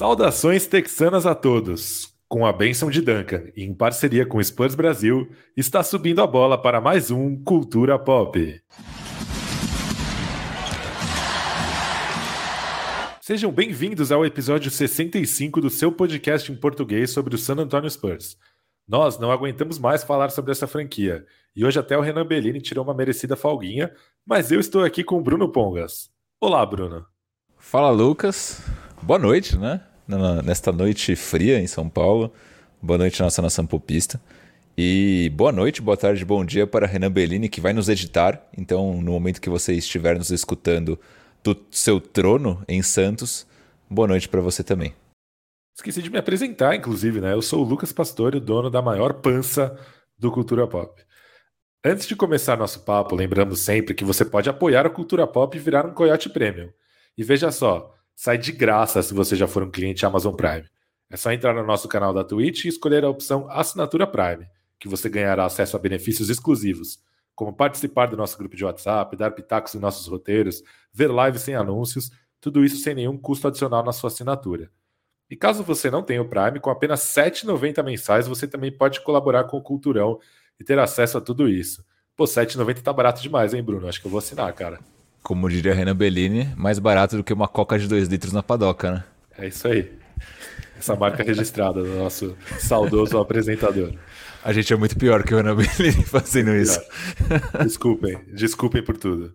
Saudações texanas a todos. Com a bênção de Duncan e em parceria com o Spurs Brasil, está subindo a bola para mais um Cultura Pop. Sejam bem-vindos ao episódio 65 do seu podcast em português sobre o San Antonio Spurs. Nós não aguentamos mais falar sobre essa franquia, e hoje até o Renan Bellini tirou uma merecida folguinha, mas eu estou aqui com o Bruno Pongas. Olá, Bruno. Fala, Lucas. Boa noite, né? Nesta noite fria em São Paulo. Boa noite, nossa nação popista. E boa noite, boa tarde, bom dia para Renan Bellini, que vai nos editar. Então, no momento que você estiver nos escutando do seu trono em Santos, boa noite para você também. Esqueci de me apresentar, inclusive, né? Eu sou o Lucas Pastore, o dono da maior pança do Cultura Pop. Antes de começar nosso papo, lembramos sempre que você pode apoiar a Cultura Pop e virar um Coyote Premium. E veja só, sai de graça se você já for um cliente Amazon Prime. É só entrar no nosso canal da Twitch e escolher a opção Assinatura Prime, que você ganhará acesso a benefícios exclusivos, como participar do nosso grupo de WhatsApp, dar pitacos em nossos roteiros, ver lives sem anúncios, tudo isso sem nenhum custo adicional na sua assinatura. E caso você não tenha o Prime, com apenas R$ 7,90 mensais, você também pode colaborar com o Culturão e ter acesso a tudo isso. Pô, R$ 7,90 tá barato demais, hein, Bruno? Acho que eu vou assinar, cara. Como diria Renan Bellini, mais barato do que uma coca de 2 litros na padoca, né? É isso aí. Essa marca registrada do nosso saudoso apresentador. A gente é muito pior que o Renan Bellini fazendo isso. Desculpem, desculpem por tudo.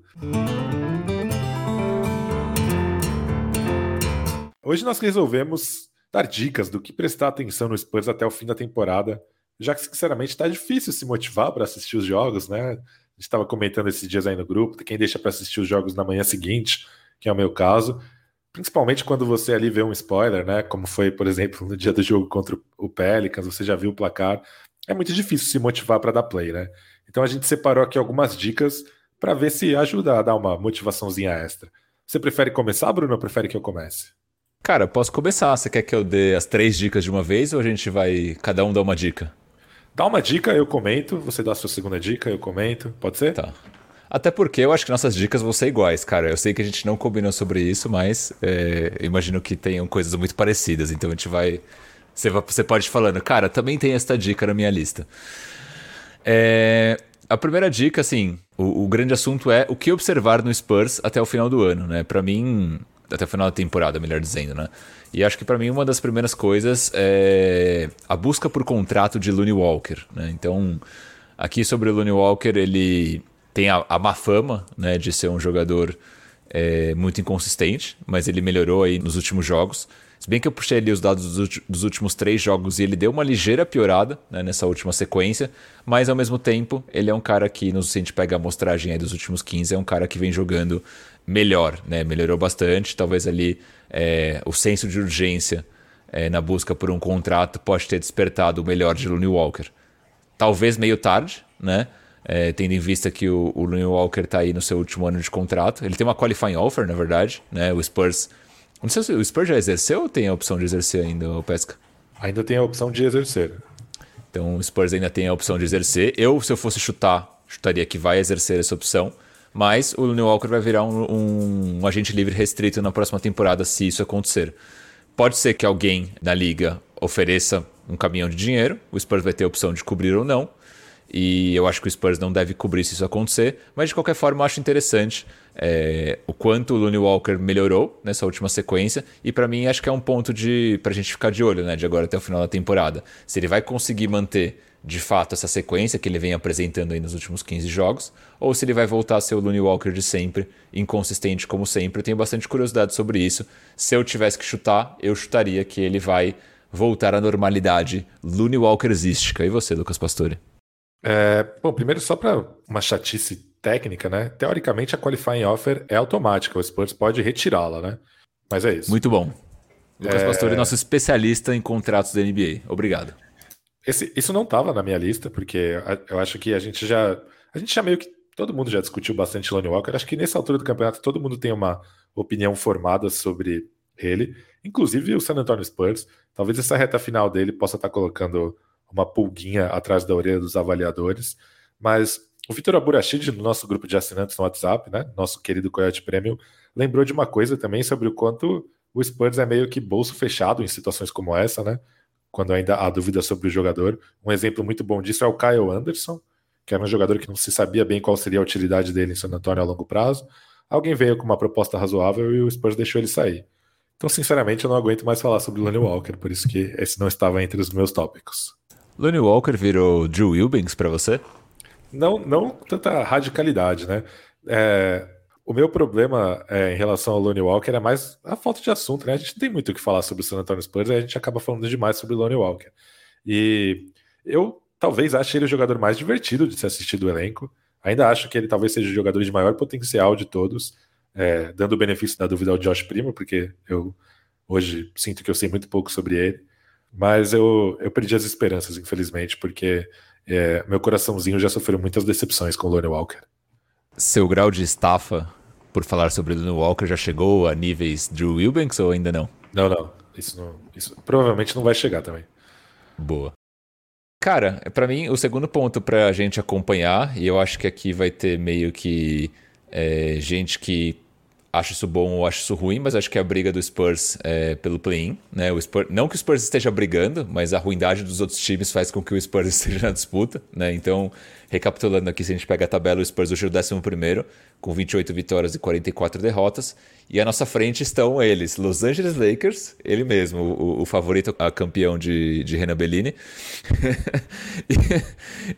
Hoje nós resolvemos dar dicas do que prestar atenção no Spurs até o fim da temporada, já que sinceramente está difícil se motivar para assistir os jogos, né? A gente estava comentando esses dias aí no grupo, quem deixa para assistir os jogos na manhã seguinte, que é o meu caso, principalmente quando você ali vê um spoiler, né? Como foi, por exemplo, no dia do jogo contra o Pelicans, você já viu o placar. É muito difícil se motivar para dar play, né? Então a gente separou aqui algumas dicas para ver se ajuda a dar uma motivaçãozinha extra. Você prefere começar, Bruno, ou prefere que eu comece? Cara, posso começar. Você quer que eu dê as três dicas de uma vez ou a gente vai cada um dar uma dica? Dá uma dica, eu comento. Você dá a sua segunda dica, eu comento. Pode ser? Tá. Até porque eu acho que nossas dicas vão ser iguais, cara. Eu sei que a gente não combinou sobre isso, mas é, imagino que tenham coisas muito parecidas. Então a gente vai. Você, pode ir falando, cara, também tem esta dica na minha lista. É, a primeira dica, assim, o, o, grande assunto é o que observar no Spurs até o final do ano, né? Para mim, até o final da temporada, melhor dizendo, né? E acho que para mim uma das primeiras coisas é a busca por contrato de Looney Walker. Né? Então, aqui sobre o Looney Walker, ele tem a, a má fama né, de ser um jogador é, muito inconsistente, mas ele melhorou aí nos últimos jogos. Se bem que eu puxei ali os dados dos últimos três jogos e ele deu uma ligeira piorada né, nessa última sequência, mas ao mesmo tempo ele é um cara que, se a gente pega a amostragem aí dos últimos 15, é um cara que vem jogando melhor, né? melhorou bastante, talvez ali é, o senso de urgência é, na busca por um contrato pode ter despertado o melhor de Looney Walker. Talvez meio tarde, né? É, tendo em vista que o, o Looney Walker está aí no seu último ano de contrato. Ele tem uma qualifying offer, na verdade. Né? O Spurs. Não sei se o Spurs já exerceu ou tem a opção de exercer ainda, o Pesca? Ainda tem a opção de exercer. Então o Spurs ainda tem a opção de exercer. Eu, se eu fosse chutar, chutaria que vai exercer essa opção. Mas o Looney Walker vai virar um, um, um, agente livre restrito na próxima temporada se isso acontecer. Pode ser que alguém na liga ofereça um caminhão de dinheiro, o Spurs vai ter a opção de cobrir ou não. E eu acho que o Spurs não deve cobrir se isso acontecer, mas de qualquer forma eu acho interessante é, o quanto o Looney Walker melhorou nessa última sequência. E para mim acho que é um ponto de pra gente ficar de olho, né, de agora até o final da temporada. Se ele vai conseguir manter de fato essa sequência que ele vem apresentando aí nos últimos 15 jogos, ou se ele vai voltar a ser o Looney Walker de sempre, inconsistente como sempre. Eu tenho bastante curiosidade sobre isso. Se eu tivesse que chutar, eu chutaria que ele vai voltar à normalidade Looney Walkersística. E você, Lucas Pastore? É, bom, primeiro só para uma chatice técnica, né? Teoricamente a qualifying offer é automática, o Spurs pode retirá-la, né? Mas é isso. Muito bom. Lucas é... Pastore, nosso especialista em contratos da NBA. Obrigado. Esse, isso não estava na minha lista, porque eu acho que a gente já. A gente já meio que. Todo mundo já discutiu bastante Lonnie Walker. Acho que nessa altura do campeonato todo mundo tem uma opinião formada sobre ele, inclusive o San Antonio Spurs. Talvez essa reta final dele possa estar tá colocando uma pulguinha atrás da orelha dos avaliadores. Mas o Vitor Aburachid, no nosso grupo de assinantes no WhatsApp, né, nosso querido Coyote Premium, lembrou de uma coisa também sobre o quanto o Spurs é meio que bolso fechado em situações como essa, né? Quando ainda há dúvida sobre o jogador. Um exemplo muito bom disso é o Kyle Anderson, que era um jogador que não se sabia bem qual seria a utilidade dele em San Antonio a longo prazo. Alguém veio com uma proposta razoável e o Spurs deixou ele sair. Então, sinceramente, eu não aguento mais falar sobre o Lonnie Walker, por isso que esse não estava entre os meus tópicos. Lonnie Walker virou Drew Wilbanks para você? Não, não tanta radicalidade, né? É, o meu problema é, em relação ao Lonnie Walker é mais a falta de assunto, né? A gente tem muito o que falar sobre o San Antonio Spurs, a gente acaba falando demais sobre o Lonnie Walker. E eu talvez ache ele o jogador mais divertido de se assistir do elenco. Ainda acho que ele talvez seja o jogador de maior potencial de todos, é, dando o benefício da dúvida ao Josh Primo, porque eu hoje sinto que eu sei muito pouco sobre ele. Mas eu, eu perdi as esperanças, infelizmente, porque é, meu coraçãozinho já sofreu muitas decepções com o Lonnie Walker. Seu grau de estafa por falar sobre o Lonnie Walker já chegou a níveis Drew Wilbanks ou ainda não? Não, não. Isso, não, isso provavelmente não vai chegar também. Boa. Cara, para mim, o segundo ponto pra gente acompanhar, e eu acho que aqui vai ter meio que é, gente que acho isso bom ou acho isso ruim, mas acho que a briga do Spurs é, pelo play-in. Né? Não que o Spurs esteja brigando, mas a ruindade dos outros times faz com que o Spurs esteja na disputa. Né? Então, recapitulando aqui, se a gente pega a tabela, o Spurs hoje é o 11 com 28 vitórias e 44 derrotas. E à nossa frente estão eles, Los Angeles Lakers, ele mesmo, o, o favorito a campeão de, de Renan Bellini,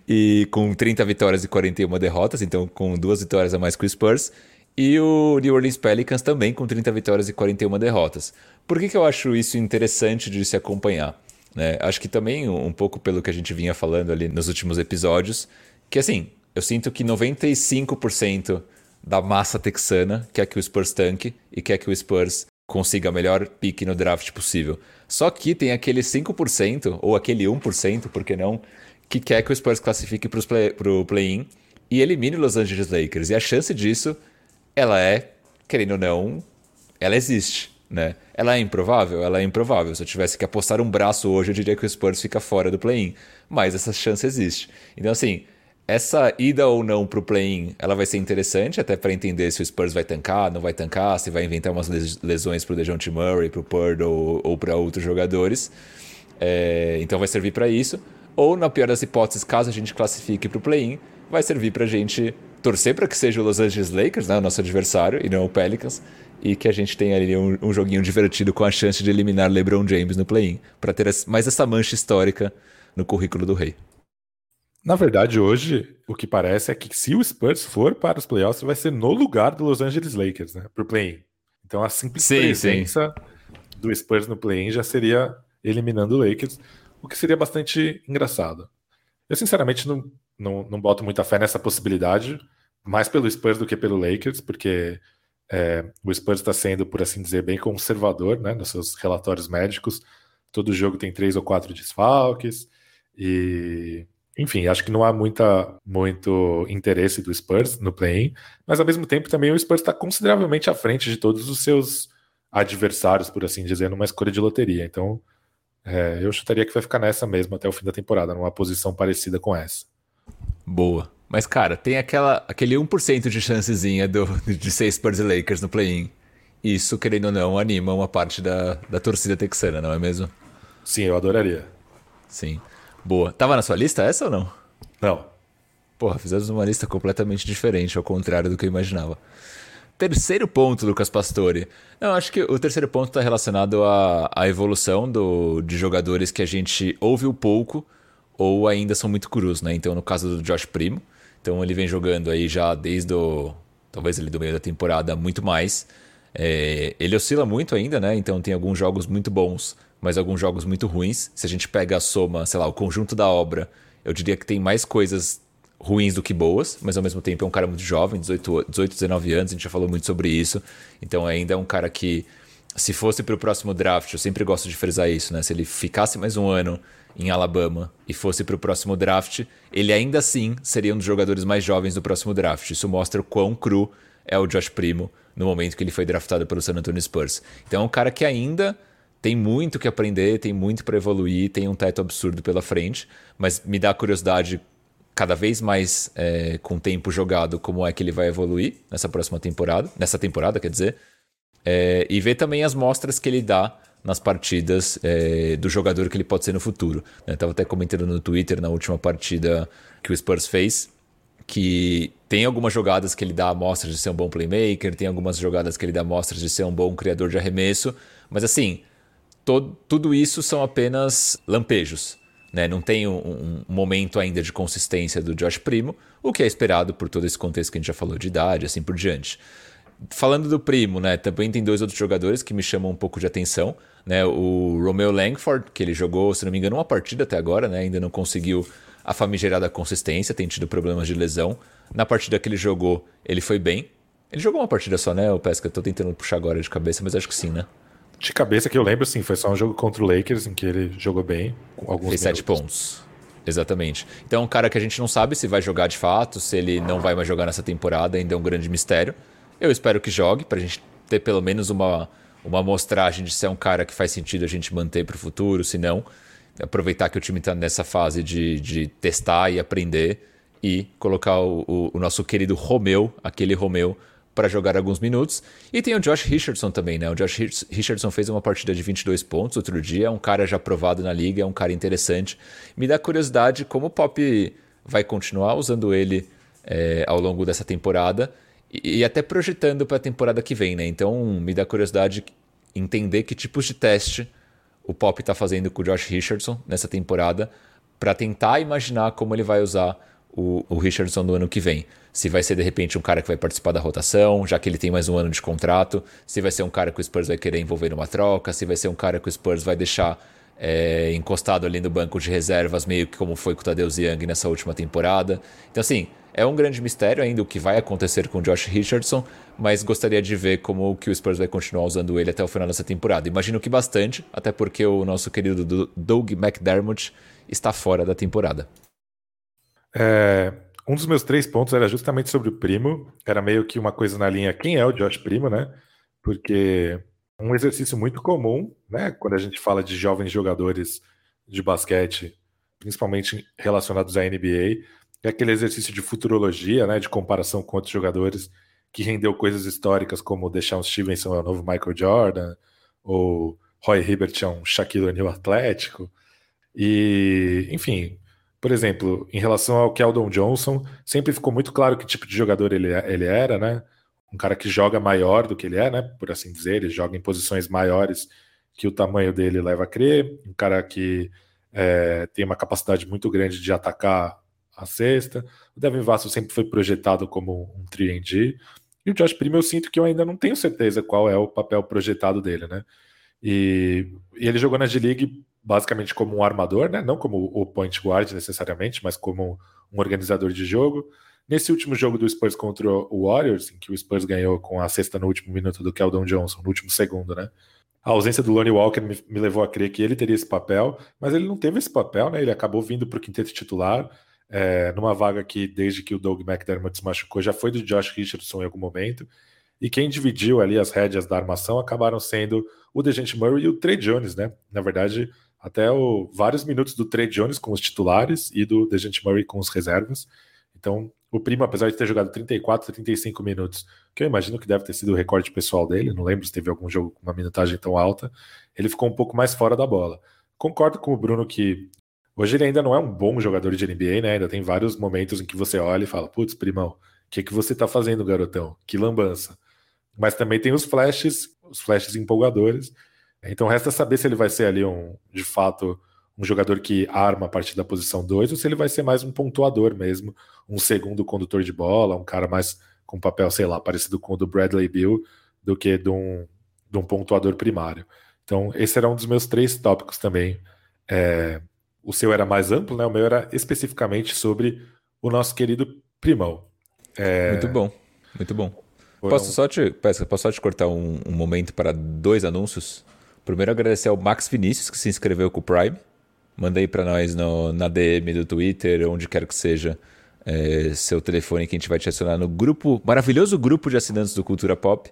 e, e com 30 vitórias e 41 derrotas, então com duas vitórias a mais que o Spurs. E o New Orleans Pelicans também com 30 vitórias e 41 derrotas. Por que, que eu acho isso interessante de se acompanhar? Né? Acho que também um pouco pelo que a gente vinha falando ali nos últimos episódios, que assim, eu sinto que 95% da massa texana quer que o Spurs tanque e quer que o Spurs consiga a melhor pique no draft possível. Só que tem aquele 5%, ou aquele 1%, por que não, que quer que o Spurs classifique para o play, play-in e elimine os Los Angeles Lakers. E a chance disso ela é, querendo ou não, ela existe. Né? Ela é improvável? Ela é improvável. Se eu tivesse que apostar um braço hoje, eu diria que o Spurs fica fora do play-in. Mas essa chance existe. Então, assim, essa ida ou não para o play-in, ela vai ser interessante, até para entender se o Spurs vai tancar, não vai tancar, se vai inventar umas lesões para o DeJounte Murray, para o Purdy ou, ou para outros jogadores. É, então vai servir para isso. Ou, na pior das hipóteses, caso a gente classifique para o play-in, vai servir para a gente torcer para que seja o Los Angeles Lakers, né, o nosso adversário, e não o Pelicans, e que a gente tenha ali um, um joguinho divertido com a chance de eliminar LeBron James no play-in, para ter mais essa mancha histórica no currículo do rei. Na verdade, hoje, o que parece é que se o Spurs for para os playoffs, vai ser no lugar do Los Angeles Lakers, né? Pro play-in. Então a simples sim, presença sim. do Spurs no play-in já seria eliminando o Lakers, o que seria bastante engraçado. Eu, sinceramente, não, não, não boto muita fé nessa possibilidade, mais pelo Spurs do que pelo Lakers, porque é, o Spurs está sendo, por assim dizer, bem conservador né, nos seus relatórios médicos. Todo jogo tem três ou quatro desfalques. E, enfim, acho que não há muita, muito interesse do Spurs no play-in, mas ao mesmo tempo também o Spurs está consideravelmente à frente de todos os seus adversários, por assim dizer, numa escolha de loteria. Então, é, eu chutaria que vai ficar nessa mesmo até o fim da temporada, numa posição parecida com essa. Boa. Mas, cara, tem aquela, aquele 1% de chancezinha do, de ser Spurs e Lakers no play-in. Isso, querendo ou não, anima uma parte da, da torcida texana, não é mesmo? Sim, eu adoraria. Sim. Boa. Tava na sua lista essa ou não? Não. Porra, fizemos uma lista completamente diferente, ao contrário do que eu imaginava. Terceiro ponto, Lucas Pastore. Não, acho que o terceiro ponto está relacionado à, à evolução do, de jogadores que a gente ouviu pouco ou ainda são muito crus, né? Então, no caso do Josh Primo, então ele vem jogando aí já desde o. talvez ele do meio da temporada muito mais. É, ele oscila muito ainda, né? Então tem alguns jogos muito bons, mas alguns jogos muito ruins. Se a gente pega a soma, sei lá, o conjunto da obra, eu diria que tem mais coisas ruins do que boas, mas ao mesmo tempo é um cara muito jovem, 18, 18 19 anos, a gente já falou muito sobre isso. Então ainda é um cara que, se fosse para o próximo draft, eu sempre gosto de frisar isso, né? Se ele ficasse mais um ano em Alabama e fosse para o próximo draft, ele ainda assim seria um dos jogadores mais jovens do próximo draft. Isso mostra o quão cru é o Josh Primo no momento que ele foi draftado pelo San Antonio Spurs. Então é um cara que ainda tem muito que aprender, tem muito para evoluir, tem um teto absurdo pela frente, mas me dá curiosidade cada vez mais é, com tempo jogado como é que ele vai evoluir nessa próxima temporada, nessa temporada, quer dizer. é, e ver também as mostras que ele dá nas partidas é, do jogador que ele pode ser no futuro. Eu estava até comentando no Twitter na última partida que o Spurs fez, que tem algumas jogadas que ele dá amostras de ser um bom playmaker, tem algumas jogadas que ele dá amostras de ser um bom criador de arremesso, mas assim, todo, tudo isso são apenas lampejos. Né? Não tem um, um, momento ainda de consistência do Josh Primo, o que é esperado por todo esse contexto que a gente já falou de idade, assim por diante. Falando do Primo, né, também tem dois outros jogadores que me chamam um pouco de atenção né? O Romeo Langford, que ele jogou, se não me engano, uma partida até agora, né? Ainda não conseguiu a famigerada consistência, tem tido problemas de lesão. Na partida que ele jogou, ele foi bem. Ele jogou uma partida só, né, o Pesca? Tô tentando puxar agora de cabeça, mas acho que sim, né? De cabeça que eu lembro, sim, foi só um jogo contra o Lakers em que ele jogou bem, com alguns Fez sete pontos. Exatamente. Então, é um cara que a gente não sabe se vai jogar de fato, se ele não vai mais jogar nessa temporada, ainda é um grande mistério. Eu espero que jogue, pra gente ter pelo menos uma, uma amostragem de ser um cara que faz sentido a gente manter para o futuro, se não, aproveitar que o time está nessa fase de, de testar e aprender e colocar o, o, o nosso querido Romeu, aquele Romeu, para jogar alguns minutos. E tem o Josh Richardson também, né? O Josh Richardson fez uma partida de 22 pontos outro dia, é um cara já provado na liga, é um cara interessante. Me dá curiosidade como o Pop vai continuar usando ele é, ao longo dessa temporada e, até projetando para a temporada que vem, né? Então me dá curiosidade entender que tipos de teste o Pop está fazendo com o Josh Richardson nessa temporada para tentar imaginar como ele vai usar o, o, Richardson no ano que vem. Se vai ser de repente um cara que vai participar da rotação, já que ele tem mais um ano de contrato, se vai ser um cara que o Spurs vai querer envolver numa troca, se vai ser um cara que o Spurs vai deixar é, encostado ali no banco de reservas, meio que como foi com o Tadeu Young nessa última temporada. Então, assim, é um grande mistério ainda o que vai acontecer com o Josh Richardson, mas gostaria de ver como que o Spurs vai continuar usando ele até o final dessa temporada. Imagino que bastante, até porque o nosso querido Doug McDermott está fora da temporada. É, um dos meus três pontos era justamente sobre o Primo. Era meio que uma coisa na linha quem é o Josh Primo, né? Porque um exercício muito comum, né? Quando a gente fala de jovens jogadores de basquete, principalmente relacionados à NBA, é aquele exercício de futurologia, né, de comparação com outros jogadores que rendeu coisas históricas como deixar um Stevenson é o novo Michael Jordan, ou Roy Hibbert é um Shaquille O'Neal atlético. E, enfim, por exemplo, em relação ao Keldon Johnson, sempre ficou muito claro que tipo de jogador ele, ele era, né? Um cara que joga maior do que ele é, né? Por assim dizer, ele joga em posições maiores que o tamanho dele leva a crer, um cara que é, tem uma capacidade muito grande de atacar a sexta. O Devin Vassell sempre foi projetado como um 3D. E o Josh Primo eu sinto que eu ainda não tenho certeza qual é o papel projetado dele, né? E, e ele jogou na G-League basicamente como um armador, né? Não como o point guard necessariamente, mas como um organizador de jogo. Nesse último jogo do Spurs contra o Warriors, em que o Spurs ganhou com a sexta no último minuto do Keldon Johnson, no último segundo, né? A ausência do Lonnie Walker me, me, levou a crer que ele teria esse papel, mas ele não teve esse papel, né? Ele acabou vindo para o quinteto titular, é, numa vaga que, desde que o Doug McDermott se machucou, já foi do Josh Richardson em algum momento. E quem dividiu ali as rédeas da armação acabaram sendo o Dejante Murray e o Trey Jones, né? Na verdade, até o, vários minutos do Trey Jones com os titulares e do Dejante Murray com os reservas. Então, o Primo, apesar de ter jogado 34, 35 minutos, que eu imagino que deve ter sido o recorde pessoal dele, não lembro se teve algum jogo com uma minutagem tão alta, ele ficou um pouco mais fora da bola. Concordo com o Bruno que Hoje ele ainda não é um bom jogador de NBA, né? Ainda tem vários momentos em que você olha e fala: putz, primão, o que, que você tá fazendo, garotão? Que lambança. Mas também tem os flashes, os flashes empolgadores. Então resta saber se ele vai ser ali um, de fato, um jogador que arma a partir da posição 2 ou se ele vai ser mais um pontuador mesmo, um segundo condutor de bola, um cara mais com papel, sei lá, parecido com o do Bradley Bill, do que de um, de um pontuador primário. Então, esse era um dos meus três tópicos também. É, o seu era mais amplo, né? O meu era especificamente sobre o nosso querido Primão. É... Muito bom, muito bom. Posso, só te, posso só te cortar um, um, momento para dois anúncios? Primeiro, agradecer ao Max Vinícius, que se inscreveu com o Prime. Mandei para nós no, na DM do Twitter, onde quer que seja, é, seu telefone que a gente vai te acionar no grupo, maravilhoso grupo de assinantes do Cultura Pop.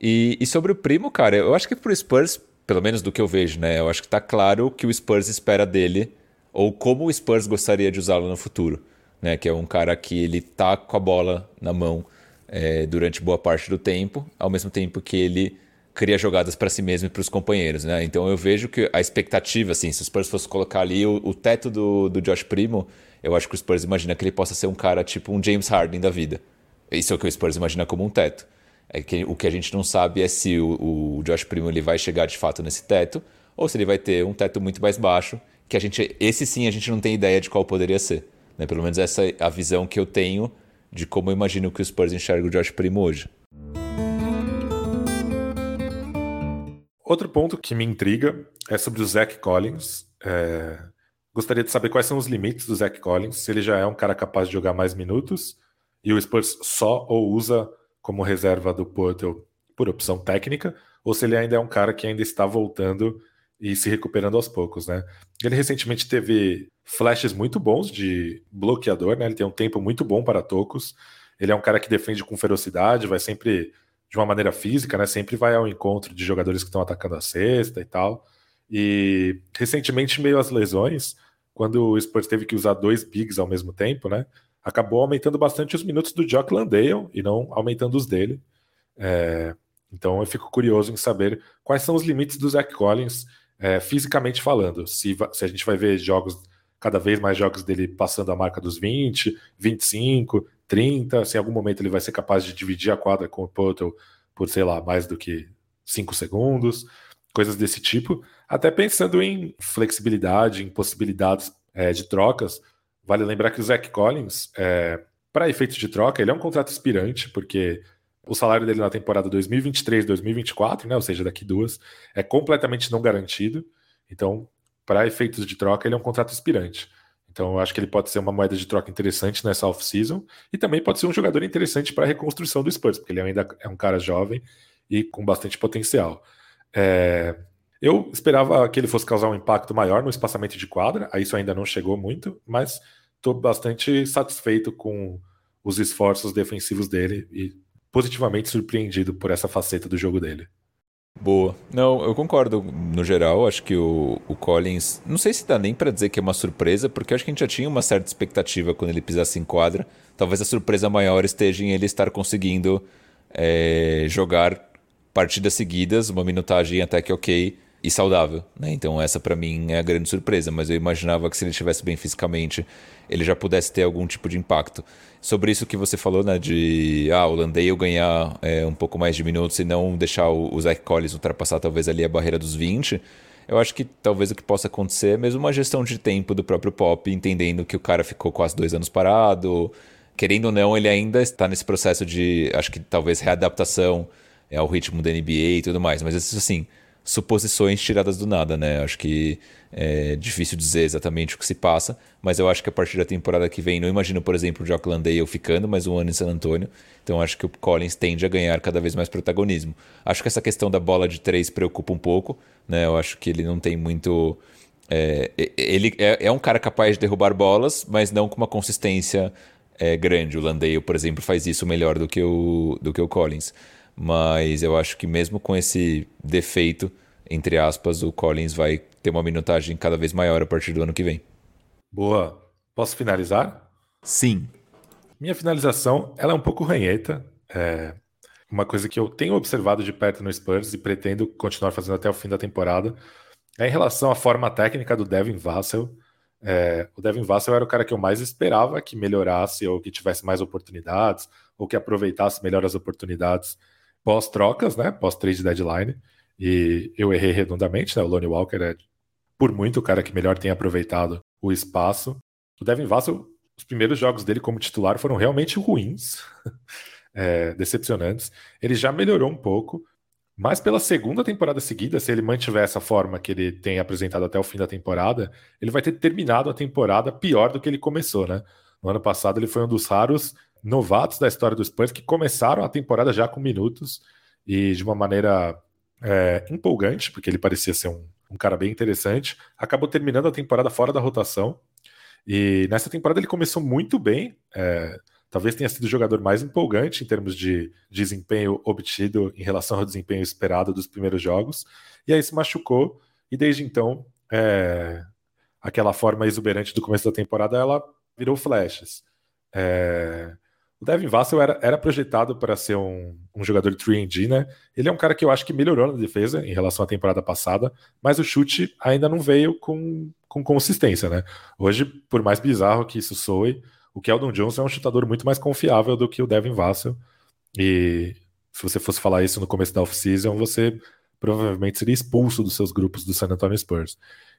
E, e sobre o primo, cara, eu acho que pro Spurs pelo menos do que eu vejo, né? Eu acho que está claro que o Spurs espera dele, ou como o Spurs gostaria de usá-lo no futuro, né? Que é um cara que ele tá com a bola na mão é, durante boa parte do tempo, ao mesmo tempo que ele cria jogadas para si mesmo e para os companheiros, né? Então eu vejo que a expectativa, assim, se o Spurs fosse colocar ali o, o teto do, do Josh Primo, eu acho que o Spurs imagina que ele possa ser um cara tipo um James Harden da vida. Isso é o que o Spurs imagina como um teto. É que o que a gente não sabe é se o, o Josh Primo ele vai chegar de fato nesse teto ou se ele vai ter um teto muito mais baixo, que a gente esse sim a gente não tem ideia de qual poderia ser. Né? Pelo menos essa é a visão que eu tenho de como eu imagino que o Spurs enxerga o Josh Primo hoje. Outro ponto que me intriga é sobre o Zach Collins. É... Gostaria de saber quais são os limites do Zach Collins, se ele já é um cara capaz de jogar mais minutos e o Spurs só ou usa como reserva do Porto por opção técnica, ou se ele ainda é um cara que ainda está voltando e se recuperando aos poucos, né? Ele recentemente teve flashes muito bons de bloqueador, né? Ele tem um tempo muito bom para tocos. Ele é um cara que defende com ferocidade, vai sempre de uma maneira física, né? Sempre vai ao encontro de jogadores que estão atacando a cesta e tal. E recentemente, meio às lesões, quando o Spurs teve que usar dois bigs ao mesmo tempo, né? Acabou aumentando bastante os minutos do Jock Landale e não aumentando os dele. É... Então eu fico curioso em saber quais são os limites do Zach Collins é, fisicamente falando. Se, se a gente vai ver jogos, cada vez mais jogos dele passando a marca dos 20, 25, 30, se em algum momento ele vai ser capaz de dividir a quadra com o Porto por, sei lá, mais do que 5 segundos, coisas desse tipo. Até pensando em flexibilidade, em possibilidades é, de trocas, vale lembrar que o Zach Collins, é, para efeitos de troca, ele é um contrato expirante, porque o salário dele na temporada 2023-2024, né, ou seja, daqui duas, é completamente não garantido. Então, para efeitos de troca, ele é um contrato expirante. Então, eu acho que ele pode ser uma moeda de troca interessante nessa off-season e também pode ser um jogador interessante para a reconstrução do Spurs, porque ele ainda é um cara jovem e com bastante potencial. É... Eu esperava que ele fosse causar um impacto maior no espaçamento de quadra, a isso ainda não chegou muito, mas estou bastante satisfeito com os esforços defensivos dele e positivamente surpreendido por essa faceta do jogo dele. Boa. Não, eu concordo no geral. Acho que o, o Collins. Não sei se dá nem para dizer que é uma surpresa, porque acho que a gente já tinha uma certa expectativa quando ele pisasse em quadra. Talvez a surpresa maior esteja em ele estar conseguindo é, jogar partidas seguidas, uma minutagem até que ok e saudável. Né? Então, essa para mim é a grande surpresa. Mas eu imaginava que se ele estivesse bem fisicamente, ele já pudesse ter algum tipo de impacto sobre isso que você falou, né? De ah, o Landale ganhar é, um pouco mais de minutos e não deixar o, o Zach Collins ultrapassar talvez ali a barreira dos 20. Eu acho que talvez o que possa acontecer é mesmo uma gestão de tempo do próprio Pop, entendendo que o cara ficou quase dois anos parado. Querendo ou não, ele ainda está nesse processo de, acho que talvez readaptação ao ritmo da NBA e tudo mais. Mas assim, suposições tiradas do nada, né? Acho que é difícil dizer exatamente o que se passa, mas eu acho que a partir da temporada que vem, não imagino, por exemplo, o Jock Landale ficando mais um ano em San Antonio, então acho que o Collins tende a ganhar cada vez mais protagonismo. Acho que essa questão da bola de três preocupa um pouco, né? Eu acho que ele não tem muito. É, ele é, é, um cara capaz de derrubar bolas, mas não com uma consistência é, grande. O Landale, por exemplo, faz isso melhor do que o, do que o Collins. Mas eu acho que mesmo com esse defeito, entre aspas, o Collins vai ter uma minutagem cada vez maior a partir do ano que vem. Boa. Posso finalizar? Sim. Minha finalização ela é um pouco ranheta. É uma coisa que eu tenho observado de perto no Spurs e pretendo continuar fazendo até o fim da temporada é em relação à forma técnica do Devin Vassell. É, o Devin Vassell era o cara que eu mais esperava que melhorasse ou que tivesse mais oportunidades ou que aproveitasse melhor as oportunidades pós-trocas, né? Pós-trade deadline. E eu errei redondamente, né? O Lonnie Walker é, por muito, o cara que melhor tem aproveitado o espaço. O Devin Vassell, os primeiros jogos dele como titular foram realmente ruins, é, decepcionantes. Ele já melhorou um pouco, mas pela segunda temporada seguida, se ele mantiver essa forma que ele tem apresentado até o fim da temporada, ele vai ter terminado a temporada pior do que ele começou, né? No ano passado, ele foi um dos raros novatos da história do Spurs que começaram a temporada já com minutos e de uma maneira é, empolgante, porque ele parecia ser um, um cara bem interessante. Acabou terminando a temporada fora da rotação. E nessa temporada ele começou muito bem. É, talvez tenha sido o jogador mais empolgante em termos de desempenho obtido em relação ao desempenho esperado dos primeiros jogos. E aí se machucou, e desde então, é, aquela forma exuberante do começo da temporada ela virou flashes. É, O Devin Vassell era, era projetado para ser um, um jogador 3D, né? Ele é um cara que eu acho que melhorou na defesa em relação à temporada passada, mas o chute ainda não veio com, com consistência, né? Hoje, por mais bizarro que isso soe, o Keldon Johnson é um chutador muito mais confiável do que o Devin Vassell. E se você fosse falar isso no começo da off-season, você provavelmente seria expulso dos seus grupos do San Antonio Spurs.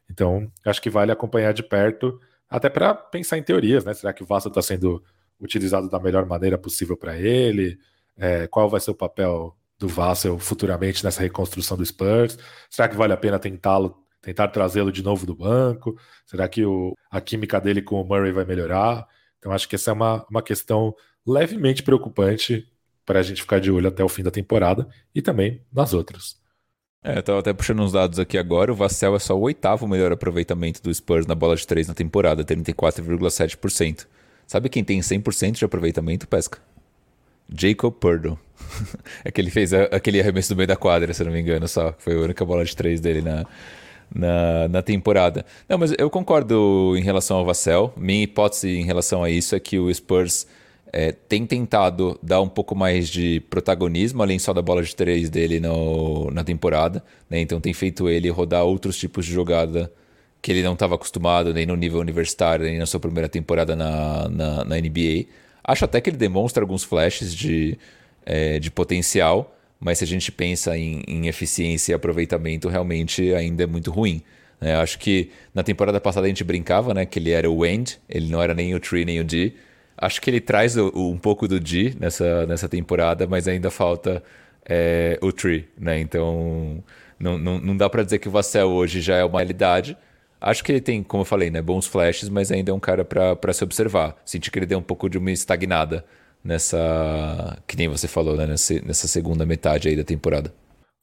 Então, acho que vale acompanhar de perto, até para pensar em teorias, né? Será que o Vassell está sendo utilizado da melhor maneira possível para ele? É, qual vai ser o papel do Vassell futuramente nessa reconstrução do Spurs? Será que vale a pena tentá-lo, tentar trazê-lo de novo do banco? Será que o, a química dele com o Murray vai melhorar? Então acho que essa é uma, uma questão levemente preocupante para a gente ficar de olho até o fim da temporada e também nas outras. É, tava até puxando uns dados aqui agora. O Vassell é só o oitavo melhor aproveitamento do Spurs na bola de três na temporada, 34,7%. Sabe quem tem 100% de aproveitamento, Pesca? Jacob Purdo. é que ele fez aquele arremesso do meio da quadra, se não me engano, só. Foi a única bola de três dele na, na, na temporada. Não, mas eu concordo em relação ao Vassell. Minha hipótese em relação a isso é que o Spurs é, tem tentado dar um pouco mais de protagonismo, além só da bola de três dele no, na temporada. Né? Então tem feito ele rodar outros tipos de jogada que ele não estava acostumado nem no nível universitário, nem na sua primeira temporada na, na, na NBA. Acho até que ele demonstra alguns flashes de, é, de potencial, mas se a gente pensa em, em, eficiência e aproveitamento, realmente ainda é muito ruim. Né? Acho que na temporada passada a gente brincava né, que ele era o end, ele não era nem o tree nem o D. Acho que ele traz o, um pouco do D nessa, nessa temporada, mas ainda falta é, o tree. Né? Então não, não, não dá para dizer que o Vassell hoje já é uma realidade, Acho que ele tem, como eu falei, né, bons flashes, mas ainda é um cara para se observar. Senti que ele deu um pouco de uma estagnada nessa. Que nem você falou, né? Nessa, nessa segunda metade aí da temporada.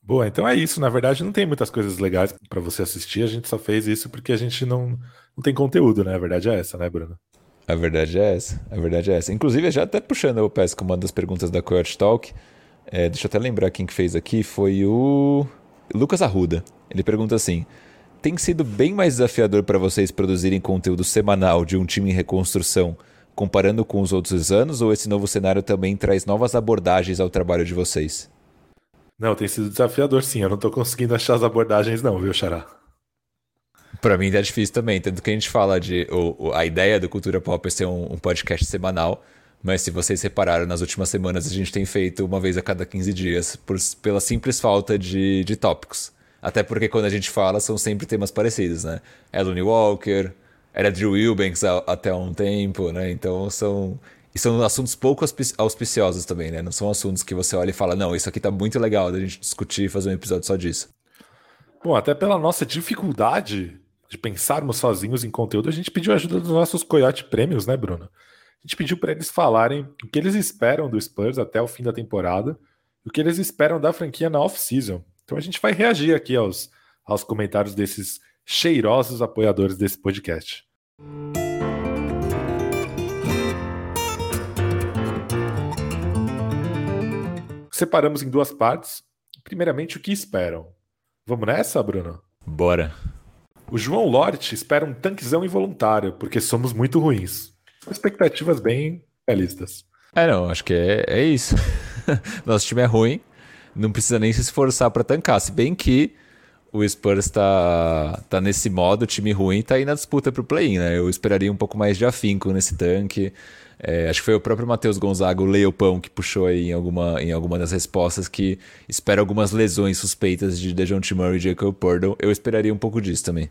Boa, então é isso. Na verdade, não tem muitas coisas legais para você assistir. A gente só fez isso porque a gente não, não tem conteúdo, né? A verdade é essa, né, Bruno? A verdade é essa. A verdade é essa. Inclusive, já até puxando o PES com uma das perguntas da Coyote Talk. É, deixa eu até lembrar quem que fez aqui. Foi o Lucas Arruda. Ele pergunta assim: tem sido bem mais desafiador para vocês produzirem conteúdo semanal de um time em reconstrução, comparando com os outros anos, ou esse novo cenário também traz novas abordagens ao trabalho de vocês? Não, tem sido desafiador sim. Eu não estou conseguindo achar as abordagens, não, viu, Xará? Para mim é difícil também. Tanto que a gente fala de. O, a ideia do Cultura Pop é ser um, um podcast semanal. Mas se vocês repararam, nas últimas semanas a gente tem feito uma vez a cada 15 dias, por, pela simples falta de, de tópicos. Até porque quando a gente fala, são sempre temas parecidos, né? Elony Walker, era Drew Wilbanks até um tempo, né? Então são. E são assuntos pouco auspiciosos também, né? Não são assuntos que você olha e fala, não, isso aqui tá muito legal da gente discutir e fazer um episódio só disso. Bom, até pela nossa dificuldade de pensarmos sozinhos em conteúdo, a gente pediu ajuda dos nossos Coyote Prêmios, né, Bruno? A gente pediu para eles falarem o que eles esperam do Spurs até o fim da temporada, o que eles esperam da franquia na off-season. Então a gente vai reagir aqui aos, aos comentários desses cheirosos apoiadores desse podcast. Separamos em duas partes. Primeiramente, o que esperam? Vamos nessa, Bruno? Bora. O João Lort espera um tanquezão involuntário, porque somos muito ruins. Expectativas bem realistas. É, não, acho que é, é isso. Nosso time é ruim, não precisa nem se esforçar para tancar. Se bem que o Spurs está tá nesse modo, time ruim, está aí na disputa para o play-in, né? Eu esperaria um pouco mais de afinco nesse tanque. É, acho que foi o próprio Matheus Gonzaga, o Leopão, que puxou aí em alguma, em alguma das respostas que espera algumas lesões suspeitas de DeJounte Murray e Jacob Purdle. Eu esperaria um pouco disso também.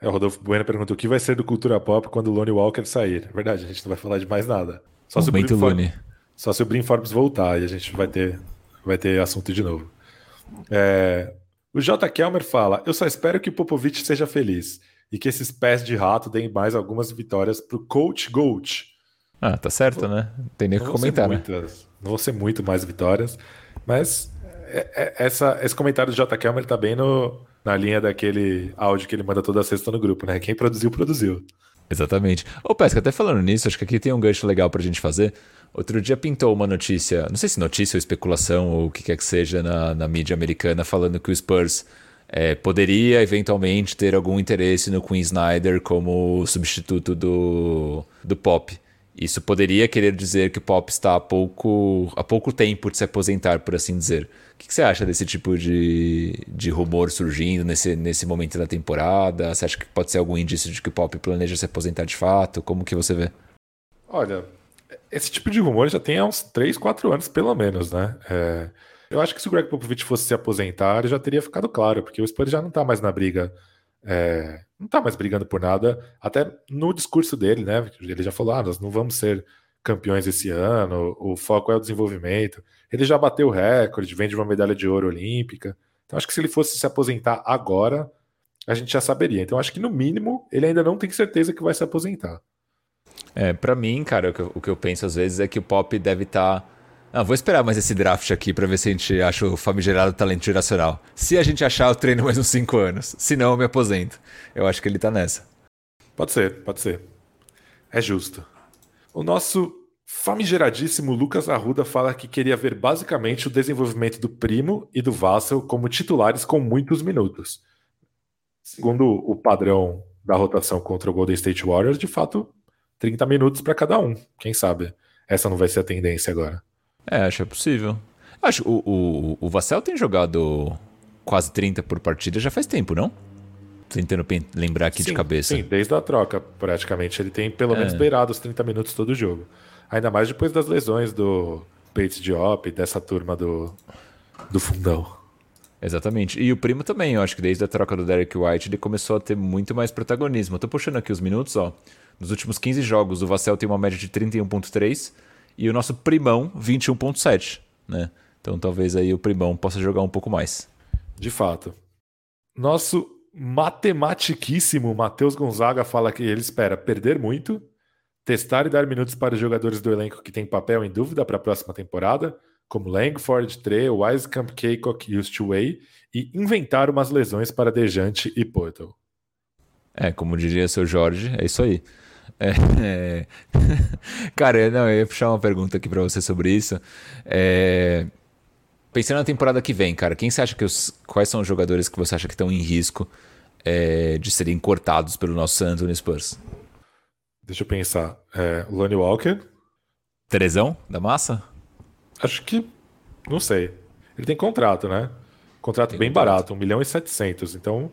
É, o Rodolfo Bueno perguntou o que vai ser do Cultura Pop quando o Lonnie Walker sair. É verdade, a gente não vai falar de mais nada. Só Momento se o Brim Só se o Brim Forbes voltar e a gente vai ter vai ter assunto de novo. É, o J. Kelmer fala: Eu só espero que o Popovich seja feliz e que esses pés de rato deem mais algumas vitórias pro Coach Gold. Ah, tá certo, né? Não tem nem o que comentar, né? Muitas, não vão ser muito mais vitórias, mas é, é, essa, esse comentário do J. Kelmer tá bem no, na linha daquele áudio que ele manda toda sexta no grupo, né? Quem produziu, produziu. Exatamente. Ô, Pesca, até falando nisso, acho que aqui tem um gancho legal pra gente fazer. Outro dia pintou uma notícia, não sei se notícia ou especulação ou o que quer que seja na, na mídia americana, falando que o Spurs é, poderia eventualmente ter algum interesse no Queen Snyder como substituto do, do Pop. Isso poderia querer dizer que o Pop está a pouco, a pouco tempo de se aposentar, por assim dizer. O que, você acha desse tipo de, de rumor surgindo nesse, nesse momento da temporada? Você acha que pode ser algum indício de que o Pop planeja se aposentar de fato? Como que você vê? Olha, esse tipo de rumor já tem há uns 3, 4 anos, pelo menos, né? É, eu acho que se o Greg Popovich fosse se aposentar, já teria ficado claro, porque o Spurs já não tá mais na briga é, não está mais brigando por nada. Até no discurso dele, né? Ele já falou: ah, nós não vamos ser campeões esse ano, o foco é o desenvolvimento. Ele já bateu o recorde, vende uma medalha de ouro olímpica. Então acho que se ele fosse se aposentar agora, a gente já saberia. Então acho que no mínimo ele ainda não tem certeza que vai se aposentar. É, para mim, cara, o que, eu, o que, eu, penso às vezes é que o Pop deve estar tá ah, vou esperar mais esse draft aqui para ver se a gente acha o famigerado talento geracional. Se a gente achar, eu treino mais uns 5 anos. Se não, eu me aposento. Eu acho que ele tá nessa. Pode ser, pode ser. É justo. O nosso famigeradíssimo Lucas Arruda fala que queria ver basicamente o desenvolvimento do Primo e do Vassell como titulares com muitos minutos. Segundo o padrão da rotação contra o Golden State Warriors, de fato, 30 minutos para cada um. Quem sabe essa não vai ser a tendência agora. É, acho que é possível. Acho o, o, o Vassell tem jogado quase 30 por partida já faz tempo, não? Tentando lembrar aqui sim, de cabeça. Sim, desde a troca, praticamente. Ele tem pelo é. menos beirado os 30 minutos todo jogo. Ainda mais depois das lesões do Bates Diop, dessa turma do, do fundão. Exatamente. E o primo também, eu acho que desde a troca do Derek White ele começou a ter muito mais protagonismo. Eu tô puxando aqui os minutos, ó. Nos últimos 15 jogos, o Vassell tem uma média de 31.3 e o nosso primão 21.7, né? Então talvez aí o primão possa jogar um pouco mais. De fato. Nosso matematiquíssimo Matheus Gonzaga fala que ele espera perder muito, testar e dar minutos para os jogadores do elenco que têm papel em dúvida para a próxima temporada, como Langford, Trey, Wisekamp, Kaycock e Ustway, e inventar umas lesões para Dejante e Portal. É, como diria seu Jorge, é isso aí. É, é... Cara, não, eu ia puxar uma pergunta aqui para você sobre isso. É... Pensando na temporada que vem, cara, quem você acha que os... quais são os jogadores que você acha que estão em risco é, de serem cortados pelo nosso San Antonio Spurs? Deixa eu pensar. É, Lonnie Walker. Terezão da massa? Acho que. Não sei. Ele tem contrato, né? Contrato tem bem contrato. barato, 1 milhão e 700. Então,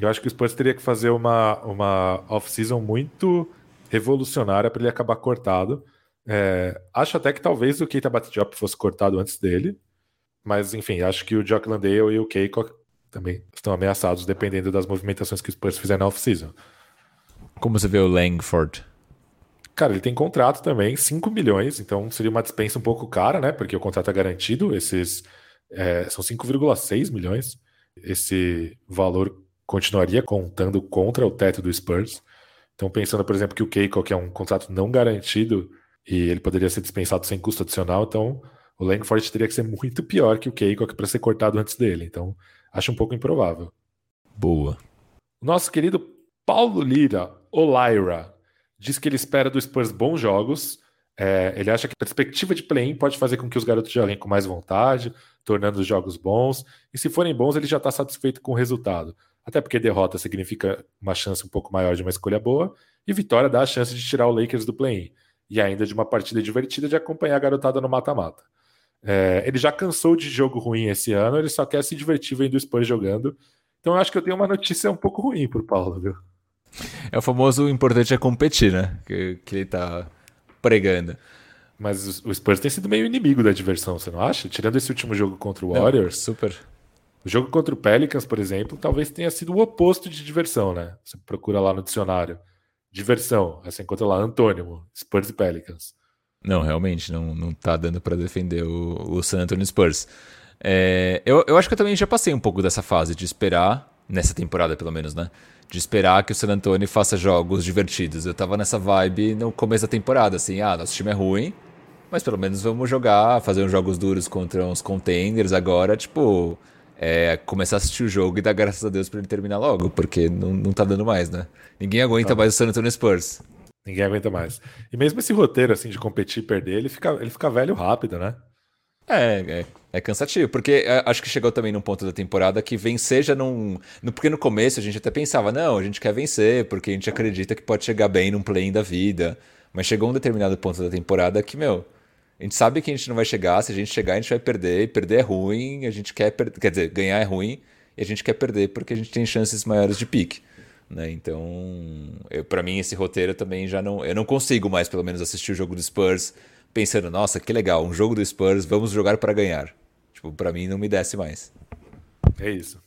eu acho que o Spurs teria que fazer uma, uma off-season muito revolucionária para ele acabar cortado. É, acho até que talvez o Keita Batjop fosse cortado antes dele, mas enfim, acho que o Jock Landale e o Keiko também estão ameaçados, dependendo das movimentações que os Spurs fizerem na off-season. Como você vê o Langford? Cara, ele tem contrato também, 5 milhões, então seria uma dispensa um pouco cara, né? Porque o contrato é garantido, esses é, são 5,6 milhões. Esse valor continuaria contando contra o teto do Spurs. Então, pensando, por exemplo, que o Keiko, que é um contrato não garantido, e ele poderia ser dispensado sem custo adicional, então o Langford teria que ser muito pior que o Keiko para ser cortado antes dele. Então, acho um pouco improvável. Boa. Nosso querido Paulo Lira, Lyra, diz que ele espera do Spurs bons jogos. É, ele acha que a perspectiva de play-in pode fazer com que os garotos joguem com mais vontade, tornando os jogos bons. E se forem bons, ele já está satisfeito com o resultado. Até porque derrota significa uma chance um pouco maior de uma escolha boa, e vitória dá a chance de tirar o Lakers do play-in. E ainda de uma partida divertida de acompanhar a garotada no mata-mata. É, ele já cansou de jogo ruim esse ano, ele só quer se divertir vendo o Spurs jogando. Então eu acho que eu tenho uma notícia um pouco ruim pro Paulo, viu? É o famoso importante é competir, né? Que, que ele tá pregando. Mas o Spurs tem sido meio inimigo da diversão, você não acha? Tirando esse último jogo contra o Warriors. Não, super. O jogo contra o Pelicans, por exemplo, talvez tenha sido o oposto de diversão, né? Você procura lá no dicionário. Diversão, aí você encontra lá antônimo, Spurs e Pelicans. Não, realmente, não, não tá dando para defender o, o San Antonio Spurs. É, eu, eu acho que eu também já passei um pouco dessa fase de esperar, nessa temporada pelo menos, né? De esperar que o San Antonio faça jogos divertidos. Eu tava nessa vibe no começo da temporada, assim, ah, nosso time é ruim, mas pelo menos vamos jogar, fazer uns jogos duros contra uns contenders agora, tipo, é, começar a assistir o jogo e dar graças a Deus para ele terminar logo, porque não, não tá dando mais, né? Ninguém aguenta tá. mais o San Antonio Spurs. Ninguém aguenta mais. E mesmo esse roteiro assim de competir e perder, ele fica, ele fica velho rápido, né? É, é, é, cansativo, porque é, acho que chegou também num ponto da temporada que vencer já não. No, porque no começo a gente até pensava, não, a gente quer vencer, porque a gente acredita que pode chegar bem num play da vida. Mas chegou um determinado ponto da temporada que, meu, a gente sabe que a gente não vai chegar, se a gente chegar a gente vai perder, e perder é ruim, a gente quer perder, quer dizer, ganhar é ruim, e a gente quer perder porque a gente tem chances maiores de pique. Né? Então, para mim esse roteiro também já não, eu não consigo mais pelo menos assistir o jogo do Spurs pensando, nossa, que legal, um jogo do Spurs, vamos jogar para ganhar. Tipo, para mim não me desce mais. É isso.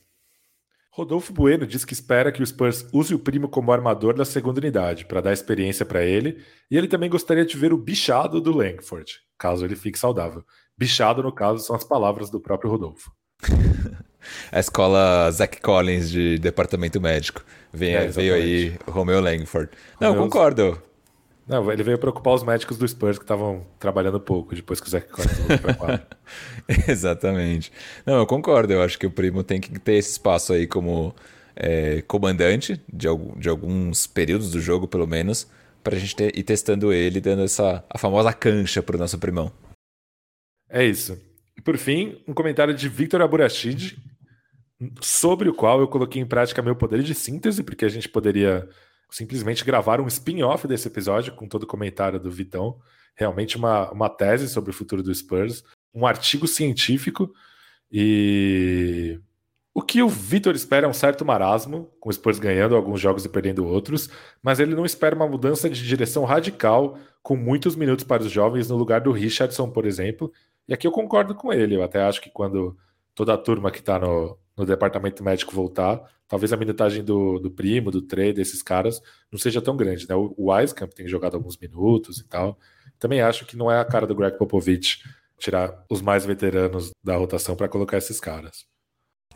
Rodolfo Bueno diz que espera que o Spurs use o primo como armador da segunda unidade para dar experiência para ele, e ele também gostaria de ver o bichado do Langford, caso ele fique saudável. Bichado, no caso, são as palavras do próprio Rodolfo. A escola Zach Collins de departamento médico. Vem, é, veio aí Romeo Langford. Não, Romeo's... concordo. Não, ele veio preocupar os médicos do Spurs que estavam trabalhando pouco depois que o Zach Collins voltou para quadra. Exatamente. Não, eu concordo. Eu acho que o primo tem que ter esse espaço aí como é, comandante de, de alguns períodos do jogo, pelo menos, para a gente ter, ir testando ele, dando essa a famosa cancha para o nosso primão. É isso. E por fim, um comentário de Victor Aburachid, sobre o qual eu coloquei em prática meu poder de síntese, porque a gente poderia simplesmente gravar um spin-off desse episódio com todo o comentário do Vitão. Realmente uma, uma tese sobre o futuro do Spurs, um artigo científico e o que o Vitor espera é um certo marasmo, com o Spurs ganhando alguns jogos e perdendo outros, mas ele não espera uma mudança de direção radical com muitos minutos para os jovens no lugar do Richardson, por exemplo. E aqui eu concordo com ele. Eu até acho que quando toda a turma que está no, no departamento médico voltar, talvez a minutagem do, do primo, do Trey, desses caras, não seja tão grande. Né? O, o Weiskamp tem jogado alguns minutos e tal. Também acho que não é a cara do Greg Popovich tirar os mais veteranos da rotação para colocar esses caras.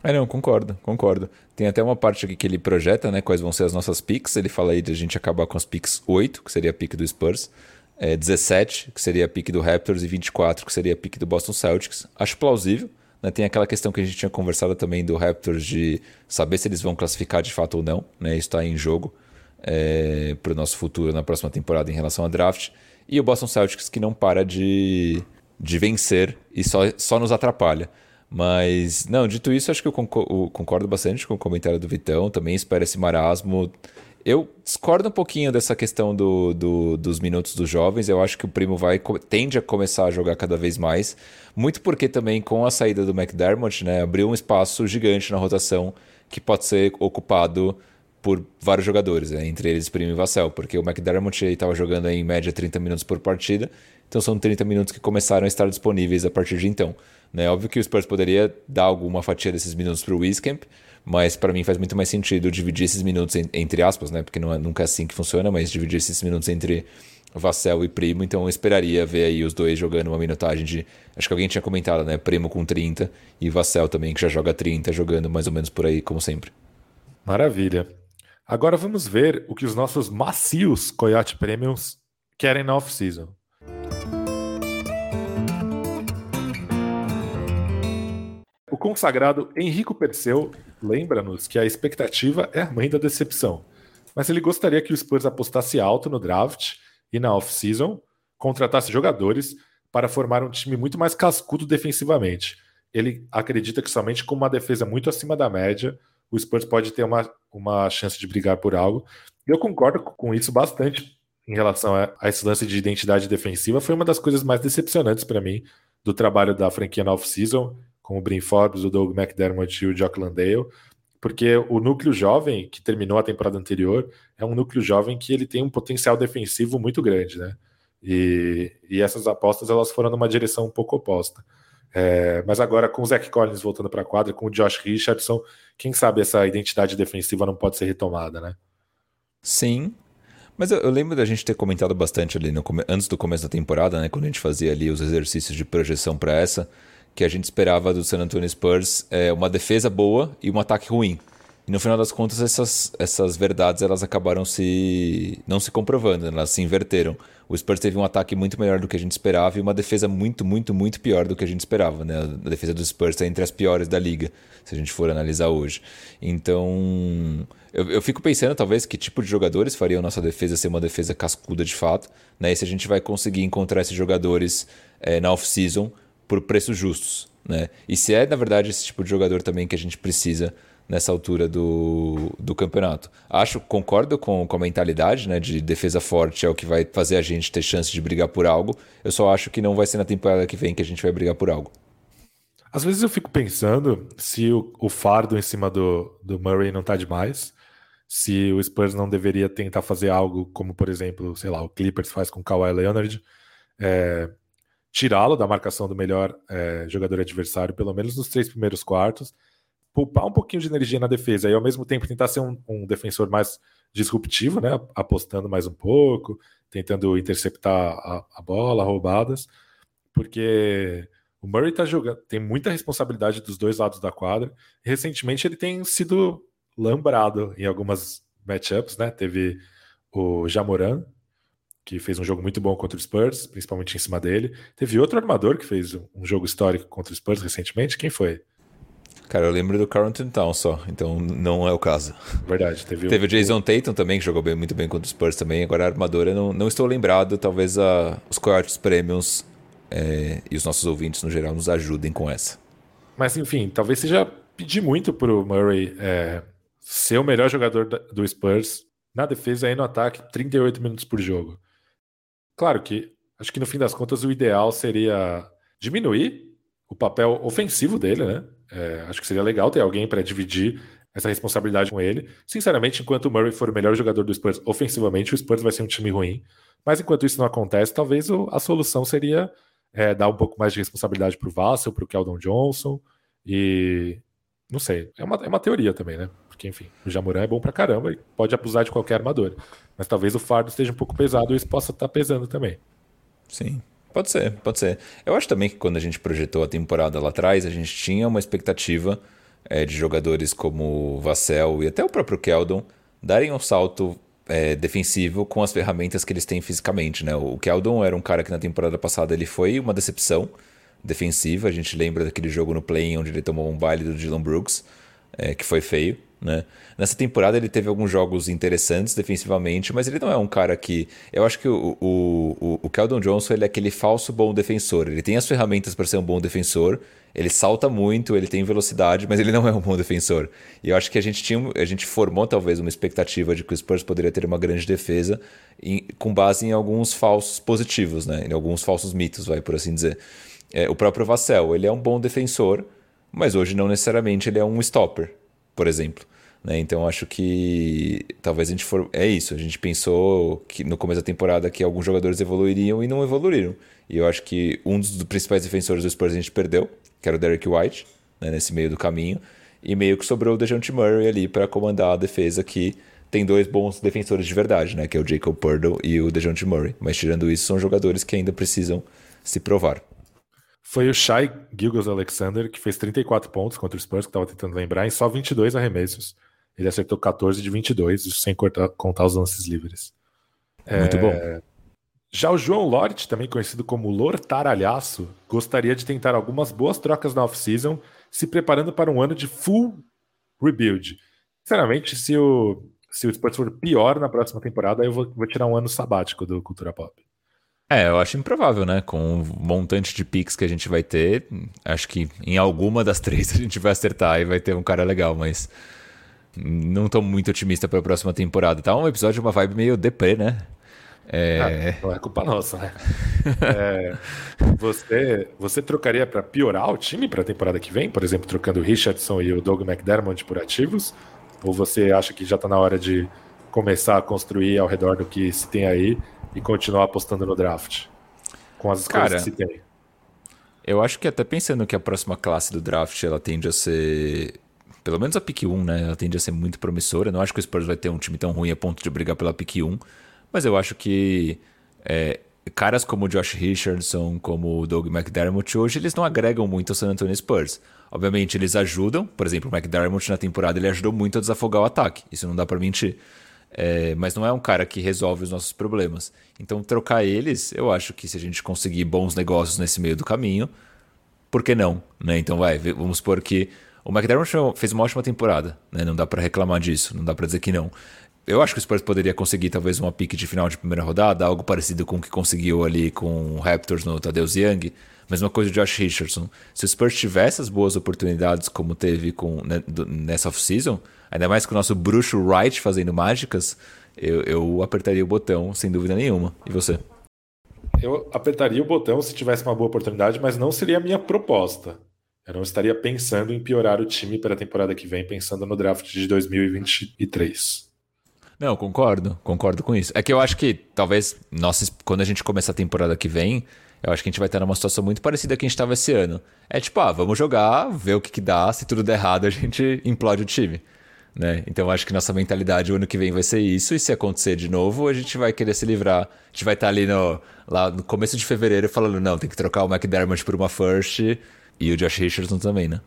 É, não, concordo, concordo. Tem até uma parte aqui que ele projeta, né, quais vão ser as nossas picks. Ele fala aí de a gente acabar com as picks 8, que seria a pick do Spurs, é, 17, que seria a pick do Raptors, e 24, que seria a pick do Boston Celtics. Acho plausível. Né? Tem aquela questão que a gente tinha conversado também do Raptors de saber se eles vão classificar de fato ou não. Né? Isso está em jogo é, para o nosso futuro na próxima temporada em relação a draft. E o Boston Celtics que não para de, de vencer e só, só nos atrapalha. Mas, não, dito isso, acho que eu concordo bastante com o comentário do Vitão. Também espero esse marasmo. Eu discordo um pouquinho dessa questão do, do, dos minutos dos jovens. Eu acho que o primo vai tende a começar a jogar cada vez mais. Muito porque também com a saída do McDermott, né, abriu um espaço gigante na rotação que pode ser ocupado por vários jogadores, né, entre eles Primo e Vassell, porque o McDermott estava jogando em média 30 minutos por partida, então são 30 minutos que começaram a estar disponíveis a partir de então. Né? Óbvio que o Spurs poderia dar alguma fatia desses minutos para o Wiscamp, mas para mim faz muito mais sentido dividir esses minutos entre aspas, né? Porque não é, nunca é assim que funciona, mas dividir esses minutos entre Vassell e Primo, então eu esperaria ver aí os dois jogando uma minutagem de. Acho que alguém tinha comentado, né? Primo com 30 e Vassell também, que já joga 30, jogando mais ou menos por aí, como sempre. Maravilha. Agora vamos ver o que os nossos macios Coyote Premiums querem na off-season. O consagrado Henrico Perseu lembra-nos que a expectativa é a mãe da decepção, mas ele gostaria que o Spurs apostasse alto no draft e na off-season contratasse jogadores para formar um time muito mais cascudo defensivamente. Ele acredita que somente com uma defesa muito acima da média, o Spurs pode ter uma, uma chance de brigar por algo. Eu concordo com isso bastante em relação a, a esse lance de identidade defensiva. Foi uma das coisas mais decepcionantes para mim do trabalho da franquia na off-season com o Brin Forbes, o Doug McDermott e o Jock Landale, porque o núcleo jovem que terminou a temporada anterior é um núcleo jovem que ele tem um potencial defensivo muito grande, né? E, e essas apostas elas foram numa direção um pouco oposta. É, mas agora com o Zach Collins voltando para a quadra, com o Josh Richardson, quem sabe essa identidade defensiva não pode ser retomada, né? Sim. Mas eu, eu lembro da gente ter comentado bastante ali no, antes do começo da temporada, né? Quando a gente fazia ali os exercícios de projeção para essa que a gente esperava do San Antonio Spurs é uma defesa boa e um ataque ruim. E no final das contas, essas, essas verdades elas acabaram se não se comprovando, elas se inverteram. O Spurs teve um ataque muito melhor do que a gente esperava e uma defesa muito, muito, muito pior do que a gente esperava. Né? A defesa do Spurs está entre as piores da liga, se a gente for analisar hoje. Então, eu, eu fico pensando, talvez, que tipo de jogadores fariam nossa defesa ser uma defesa cascuda de fato. Né? E se a gente vai conseguir encontrar esses jogadores é, na off-season por preços justos. Né? E se é, na verdade, esse tipo de jogador também que a gente precisa nessa altura do, do campeonato. Acho, concordo com, com a mentalidade né, de defesa forte é o que vai fazer a gente ter chance de brigar por algo. Eu só acho que não vai ser na temporada que vem que a gente vai brigar por algo. Às vezes eu fico pensando se o, o fardo em cima do, do Murray não tá demais, se o Spurs não deveria tentar fazer algo como, por exemplo, sei lá, o Clippers faz com o Kawhi Leonard, é, tirá-lo da marcação do melhor é, jogador adversário, pelo menos nos três primeiros quartos, poupar um pouquinho de energia na defesa e ao mesmo tempo tentar ser um, um defensor mais disruptivo, né? Apostando mais um pouco, tentando interceptar a, a bola, roubadas, porque o Murray tá jogando, tem muita responsabilidade dos dois lados da quadra. Recentemente ele tem sido lambrado em algumas matchups, né? Teve o Jamoran, que fez um jogo muito bom contra o Spurs, principalmente em cima dele. Teve outro armador que fez um jogo histórico contra o Spurs recentemente. Quem foi? Cara, eu lembro do Carlton Town só, então não é o caso. Verdade, teve, teve o, o Jason Tatum também, que jogou bem, muito bem contra os Spurs também. Agora a armadora, não, não estou lembrado, talvez a, os Coyotes Premiums é, e os nossos ouvintes no geral nos ajudem com essa. Mas enfim, talvez seja pedir muito pro Murray é, ser o melhor jogador do Spurs na defesa e no ataque 38 minutos por jogo. Claro que acho que no fim das contas o ideal seria diminuir o papel ofensivo dele, né? É, acho que seria legal ter alguém para dividir essa responsabilidade com ele. Sinceramente, enquanto o Murray for o melhor jogador do Spurs ofensivamente, o Spurs vai ser um time ruim. Mas enquanto isso não acontece, talvez a solução seria é, dar um pouco mais de responsabilidade para o Vassell, para o Keldon Johnson. E não sei, é uma, é uma teoria também, né? Porque, enfim, o Jamoran é bom pra caramba e pode abusar de qualquer armador. Mas talvez o fardo esteja um pouco pesado e isso possa estar tá pesando também. Sim. Pode ser, pode ser. Eu acho também que quando a gente projetou a temporada lá atrás, a gente tinha uma expectativa é, de jogadores como Vassell e até o próprio Keldon darem um salto é, defensivo com as ferramentas que eles têm fisicamente. Né? O Keldon era um cara que na temporada passada ele foi uma decepção defensiva. A gente lembra daquele jogo no play onde ele tomou um baile do Dylan Brooks, é, que foi feio. Né? Nessa temporada ele teve alguns jogos interessantes defensivamente, mas ele não é um cara que. Eu acho que o, o, o, Keldon Johnson ele é aquele falso bom defensor. Ele tem as ferramentas para ser um bom defensor, ele salta muito, ele tem velocidade, mas ele não é um bom defensor. E eu acho que a gente tinha, a gente formou talvez uma expectativa de que o Spurs poderia ter uma grande defesa em, com base em alguns falsos positivos, né? Em alguns falsos mitos, vai por assim dizer. É, o próprio Vassell, ele é um bom defensor, mas hoje não necessariamente ele é um stopper, por exemplo. Né? Então acho que talvez a gente for. É isso. A gente pensou que no começo da temporada que alguns jogadores evoluiriam e não evoluíram. E eu acho que um dos principais defensores do Spurs a gente perdeu, que era o Derek White, né? nesse meio do caminho. E meio que sobrou o DeJounte Murray ali para comandar a defesa que tem dois bons defensores de verdade, né? Que é o Jacob Purdle e o DeJounte Murray. Mas tirando isso, são jogadores que ainda precisam se provar. Foi o Shai Gilgos Alexander que fez 34 pontos contra o Spurs, que estava tentando lembrar, em só 22 arremessos. Ele acertou 14 de 22, sem cortar, contar os lances livres. Muito é... bom. Já o João Lort, também conhecido como Lortaralhaço, gostaria de tentar algumas boas trocas na off-season, se preparando para um ano de full rebuild. Sinceramente, se o, se o Spurs for pior na próxima temporada, eu vou, vou tirar um ano sabático do Cultura Pop. É, eu acho improvável, né? Com o montante de picks que a gente vai ter, acho que em alguma das três a gente vai acertar e vai ter um cara legal, mas não tô muito otimista para a próxima temporada. Tá um episódio, uma vibe meio deprê, né? É... Ah, não é culpa nossa, né? é, você, você trocaria para piorar o time para a temporada que vem? Por exemplo, trocando o Richardson e o Doug McDermott por ativos? Ou você acha que já está na hora de começar a construir ao redor do que se tem aí e continuar apostando no draft? Com as Cara, que se tem. Eu acho que até pensando que a próxima classe do draft ela tende a ser pelo menos a pick 1, né? Ela tende a ser muito promissora. Eu não acho que o Spurs vai ter um time tão ruim a ponto de brigar pela pick 1. Mas eu acho que é, caras como o Josh Richardson, como o Doug McDermott, hoje eles não agregam muito ao San Antonio Spurs. Obviamente eles ajudam. Por exemplo, o McDermott na temporada ele ajudou muito a desafogar o ataque. Isso não dá para mentir. É, mas não é um cara que resolve os nossos problemas. Então, trocar eles, eu acho que se a gente conseguir bons negócios nesse meio do caminho, por que não? Né? Então, vai, vamos supor que o McDermott fez uma ótima temporada, né? Não dá para reclamar disso, não dá para dizer que não. eu acho que o Spurs poderia conseguir talvez uma pique de final de primeira rodada, algo parecido com o que conseguiu ali com o Raptors no Tadeusz Young. Mesma coisa de Josh Richardson. Se o Spurs tivesse as boas oportunidades como teve com, né, nessa off-season, ainda mais com o nosso bruxo Wright fazendo mágicas, eu, eu apertaria o botão sem dúvida nenhuma. E você? Eu apertaria o botão se tivesse uma boa oportunidade, mas não seria a minha proposta. Eu não estaria pensando em piorar o time para a temporada que vem, pensando no draft de 2023. Não, concordo, concordo com isso. É que eu acho que talvez nós, quando a gente começar a temporada que vem, eu acho que a gente vai estar numa situação muito parecida que a gente estava esse ano. É tipo, ah, vamos jogar, ver o que, que dá, se tudo der errado, a gente implode o time. Né? Então acho que nossa mentalidade o ano que vem vai ser isso, e se acontecer de novo, a gente vai querer se livrar. A gente vai estar ali no, lá no começo de fevereiro falando, não, tem que trocar o McDermott por uma first e o Josh Richardson também, né?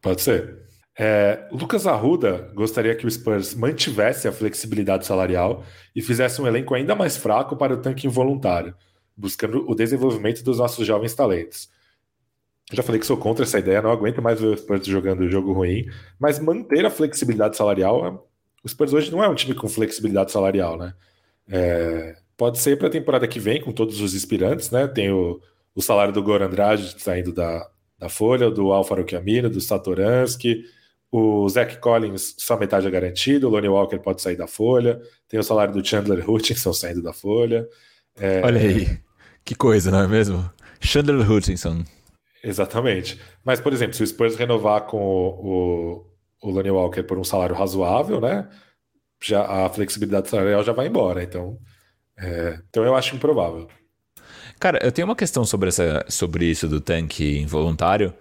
Pode ser. É, Lucas Arruda gostaria que o Spurs mantivesse a flexibilidade salarial e fizesse um elenco ainda mais fraco para o tanque involuntário, buscando o desenvolvimento dos nossos jovens talentos. Já falei que sou contra essa ideia, não aguento mais ver o Spurs jogando jogo ruim, mas manter a flexibilidade salarial. O Spurs hoje não é um time com flexibilidade salarial, né? É, pode ser para a temporada que vem, com todos os inspirantes, né? Tem o, o salário do Goran Andrade saindo da, da Folha, do Alfaro Chiamino, do Satoransky o Zach Collins, só metade é garantido. O Lonnie Walker pode sair da folha. Tem o salário do Chandler Hutchinson saindo da folha. É... Olha aí, que coisa, não é mesmo? Chandler Hutchinson. Exatamente. Mas, por exemplo, se o Spurs renovar com o, o, o Lonnie Walker por um salário razoável, né? Já, a flexibilidade salarial já vai embora. Então, é... então eu acho improvável. Cara, eu tenho uma questão sobre, essa, sobre isso do tanque involuntário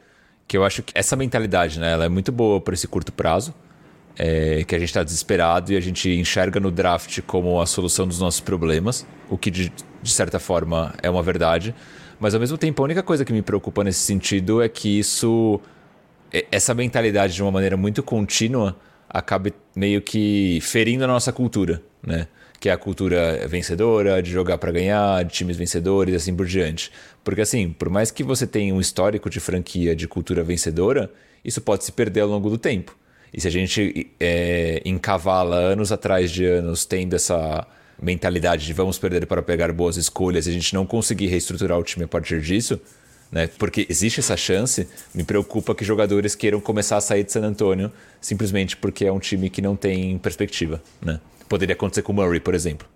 que eu acho que essa mentalidade, né, ela é muito boa para esse curto prazo, é, que a gente está desesperado e a gente enxerga no draft como a solução dos nossos problemas, o que de, de certa forma é uma verdade, mas ao mesmo tempo a única coisa que me preocupa nesse sentido é que isso, essa mentalidade de uma maneira muito contínua, acabe meio que ferindo a nossa cultura, né? Que é a cultura vencedora, de jogar para ganhar, de times vencedores e assim por diante. Porque assim, por mais que você tenha um histórico de franquia de cultura vencedora, isso pode se perder ao longo do tempo. E se a gente é, encavala anos atrás de anos tendo essa mentalidade de vamos perder para pegar boas escolhas e a gente não conseguir reestruturar o time a partir disso, né? Porque existe essa chance, me preocupa que jogadores queiram começar a sair de San Antonio simplesmente porque é um time que não tem perspectiva, né? Poderia acontecer com o Murray, por exemplo.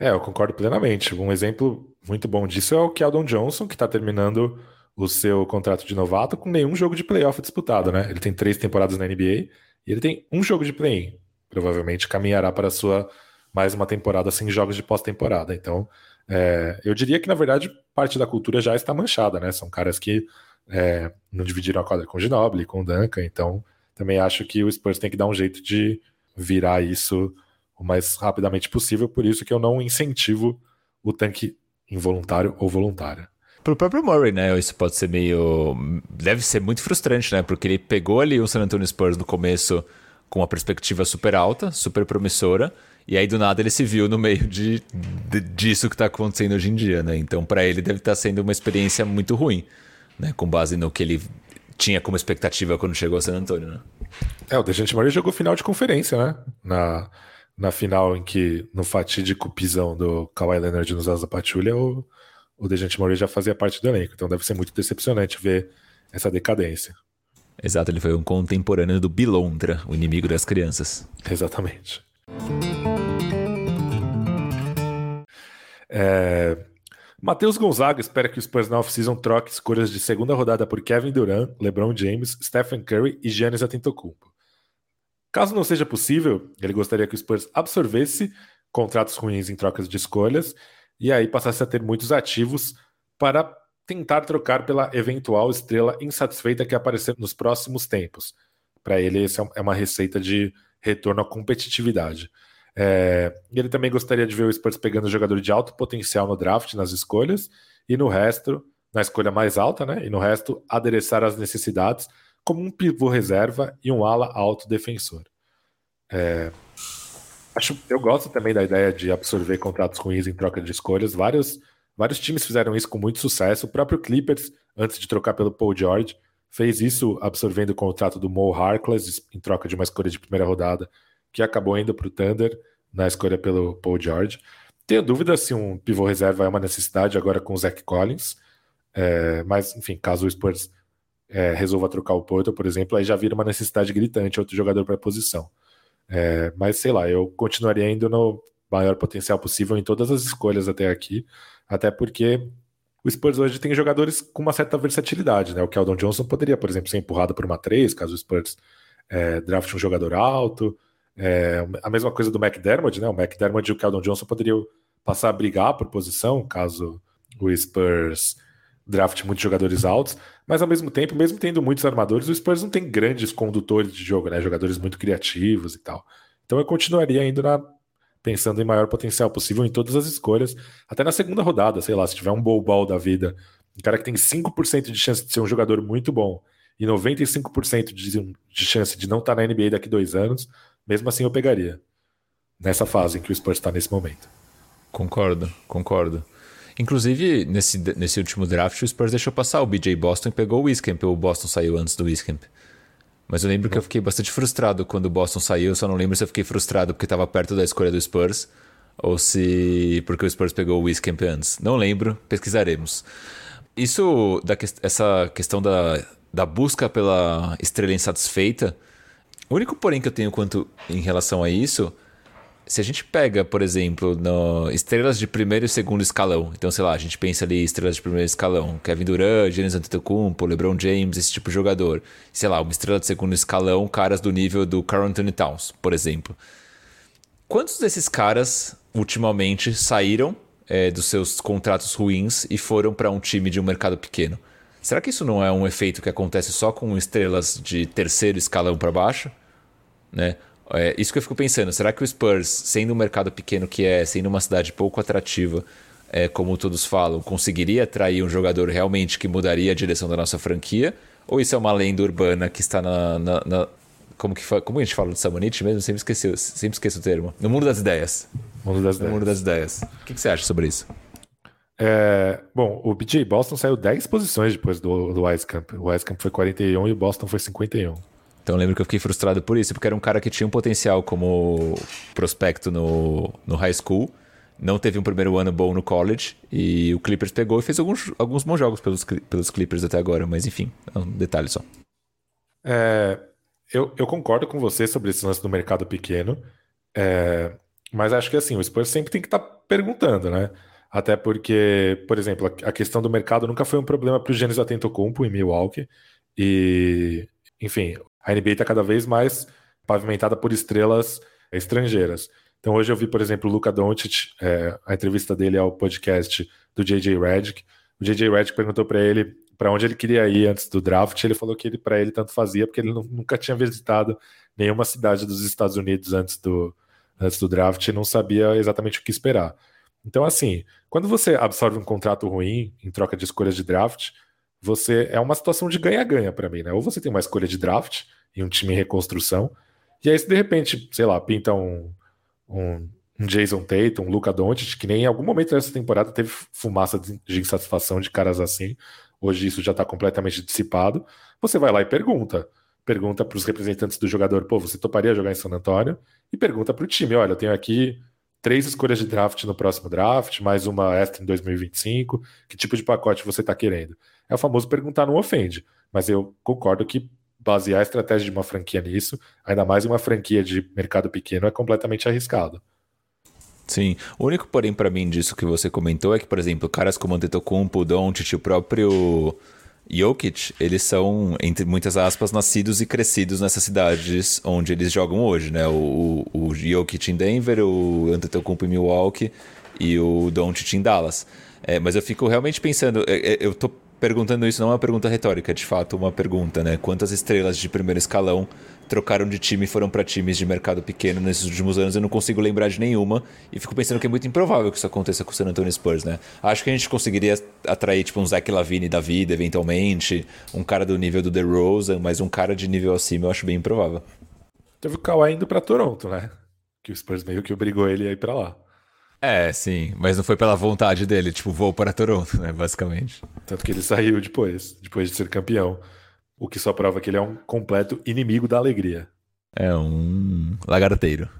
É, eu concordo plenamente. Um exemplo muito bom disso é o Keldon Johnson, que está terminando o seu contrato de novato com nenhum jogo de playoff disputado, né? Ele tem três temporadas na NBA e ele tem um jogo de play-in. Provavelmente caminhará para a sua mais uma temporada sem jogos de pós-temporada. Então, é, eu diria que, na verdade, parte da cultura já está manchada, né? São caras que é, não dividiram a quadra com o Ginobili, com o Duncan, então também acho que o Spurs tem que dar um jeito de virar isso o mais rapidamente possível, por isso que eu não incentivo o tanque involuntário ou voluntário. Pro próprio Murray, né? Isso pode ser meio. Deve ser muito frustrante, né? Porque ele pegou ali o San Antonio Spurs no começo com uma perspectiva super alta, super promissora, e aí do nada ele se viu no meio de, de disso que está acontecendo hoje em dia, né? Então para ele deve estar tá sendo uma experiência muito ruim, né? Com base no que ele tinha como expectativa quando chegou a San Antonio, né? É, o Dejante Murray jogou final de conferência, né? Na na final em que, no fatídico pisão do Kawhi Leonard nos Asa Patrulha, o, o Dejante Murray já fazia parte do elenco. Então deve ser muito decepcionante ver essa decadência. Exato, ele foi um contemporâneo do Bilondra, o inimigo das crianças. Exatamente. É... Matheus Gonzaga espera que os Spurs na off-season troque escolhas de segunda rodada por Kevin Durant, LeBron James, Stephen Curry e Giannis Antetokounmpo. Caso não seja possível, ele gostaria que o Spurs absorvesse contratos ruins em trocas de escolhas e aí passasse a ter muitos ativos para tentar trocar pela eventual estrela insatisfeita que aparecer nos próximos tempos. Para ele, essa é uma receita de retorno à competitividade. É, ele também gostaria de ver o Spurs pegando jogador de alto potencial no draft, nas escolhas, e no resto, na escolha mais alta, né? E no resto, adereçar as necessidades como um pivô reserva e um ala alto defensor. É, acho, eu gosto também da ideia de absorver contratos ruins em troca de escolhas. Vários, vários times fizeram isso com muito sucesso. O próprio Clippers, antes de trocar pelo Paul George, fez isso absorvendo o contrato do Mo Harkless em troca de uma escolha de primeira rodada, que acabou indo para o Thunder. na escolha pelo Paul George. Tenho dúvida se um pivô reserva é uma necessidade agora com o Zach Collins, é, mas, enfim, caso o Spurs é, resolva trocar o Porto, por exemplo, aí já vira uma necessidade gritante outro jogador para a posição. É, mas sei lá, eu continuaria indo no maior potencial possível em todas as escolhas até aqui, até porque o Spurs hoje tem jogadores com uma certa versatilidade, né? O Keldon Johnson poderia, por exemplo, ser empurrado por uma 3, caso o Spurs é, draft um jogador alto. É, a mesma coisa do McDermott, né? O McDermott e o Keldon Johnson poderiam passar a brigar por posição, caso o Spurs draft muitos jogadores altos, mas ao mesmo tempo, mesmo tendo muitos armadores, o Spurs não tem grandes condutores de jogo, né? Jogadores muito criativos e tal. Então eu continuaria indo na pensando em maior potencial possível em todas as escolhas, até na segunda rodada, sei lá, se tiver um bowl da vida, um cara que tem 5% de chance de ser um jogador muito bom e 95% de, de chance de não estar tá na NBA daqui dois anos, mesmo assim eu pegaria. Nessa fase em que o Spurs está nesse momento. Concordo, concordo. Inclusive, nesse, nesse último draft, o Spurs deixou passar o BJ Boston e pegou o Wiscamp. O Boston saiu antes do Wiscamp. Mas eu lembro que eu fiquei bastante frustrado quando o Boston saiu. Só não lembro se eu fiquei frustrado porque estava perto da escolha do Spurs ou se porque o Spurs pegou o Wiscamp antes. Não lembro, pesquisaremos. Isso, da, essa questão da, da busca pela estrela insatisfeita, o único porém que eu tenho quanto em relação a isso se a gente pega, por exemplo, no estrelas de primeiro e segundo escalão, então sei lá, a gente pensa ali estrelas de primeiro escalão, Kevin Durant, Giannis Antetokounmpo, LeBron James, esse tipo de jogador. Sei lá, uma estrela de segundo escalão, caras do nível do Carl Anthony Towns, por exemplo. Quantos desses caras ultimamente saíram é, dos seus contratos ruins e foram para um time de um mercado pequeno? Será que isso não é um efeito que acontece só com estrelas de terceiro escalão para baixo? Né? É, isso que eu fico pensando, será que o Spurs, sendo um mercado pequeno que é, sendo uma cidade pouco atrativa, é, como todos falam, conseguiria atrair um jogador realmente que mudaria a direção da nossa franquia? Ou isso é uma lenda urbana que está na. na, na como, que, como a gente fala do Samonite mesmo? Sempre, esqueci, sempre esqueço o termo. No mundo das ideias. Mundo das no ideias. mundo das ideias. O que, que você acha sobre isso? É, bom, o BJ Boston saiu 10 posições depois do, do Camp. O Camp foi 41 e o Boston foi 51. Então eu lembro que eu fiquei frustrado por isso, porque era um cara que tinha um potencial como prospecto no, no high school, não teve um primeiro ano bom no college, e o Clippers pegou e fez alguns, alguns bons jogos pelos, pelos Clippers até agora, mas enfim, é um detalhe só. É, eu, eu concordo com você sobre esse lance do mercado pequeno, é, mas acho que assim, o Spurs sempre tem que estar tá perguntando, né? Até porque, por exemplo, a, questão do mercado nunca foi um problema para o Giannis Antetokounmpo em Milwaukee, e enfim, a NBA está cada vez mais pavimentada por estrelas estrangeiras. Então hoje eu vi, por exemplo, o Luca Doncic, é, a entrevista dele ao podcast do JJ Redick. O JJ Redick perguntou para ele para onde ele queria ir antes do draft. Ele falou que ele para ele tanto fazia porque ele nunca tinha visitado nenhuma cidade dos Estados Unidos antes do antes do draft e não sabia exatamente o que esperar. Então assim, quando você absorve um contrato ruim em troca de escolhas de draft, você é uma situação de ganha-ganha para mim, né? Ou você tem uma escolha de draft e um time em reconstrução, e aí se de repente, sei lá, pinta um, um, um Jason Tatum, um Luca Doncic, que nem em algum momento dessa temporada teve fumaça de insatisfação de caras assim, hoje isso já está completamente dissipado, você vai lá e pergunta. Pergunta para os representantes do jogador, pô, você toparia jogar em San Antonio? E pergunta para o time, olha, eu tenho aqui três escolhas de draft no próximo draft, mais uma extra em 2025, que tipo de pacote você está querendo? É o famoso perguntar não ofende, mas eu concordo que basear a estratégia de uma franquia nisso, ainda mais uma franquia de mercado pequeno, é completamente arriscado. Sim, o único porém para mim disso que você comentou é que, por exemplo, caras como Antetokounmpo, Doncic, o próprio Jokic, eles são, entre muitas aspas, nascidos e crescidos nessas cidades onde eles jogam hoje, né? O, o, o Jokic em Denver, o Antetokounmpo em Milwaukee e o Doncic em Dallas. É, mas eu fico realmente pensando, é, é, eu tô perguntando isso não é uma pergunta retórica, é de fato uma pergunta, né? Quantas estrelas de primeiro escalão trocaram de time e foram para times de mercado pequeno nesses últimos anos? Eu não consigo lembrar de nenhuma e fico pensando que é muito improvável que isso aconteça com o San Antonio Spurs, né? Acho que a gente conseguiria atrair tipo um Zach Lavine da vida, eventualmente, um cara do nível do DeRozan, mas um cara de nível acima eu acho bem improvável. Teve o Kawhi indo para Toronto, né? Que o Spurs meio que obrigou ele a ir para lá. É, sim, mas não foi pela vontade dele, tipo, vou para Toronto, né, basicamente. Tanto que ele saiu depois, depois de ser campeão. O que só prova que ele é um completo inimigo da alegria. É um lagarteiro.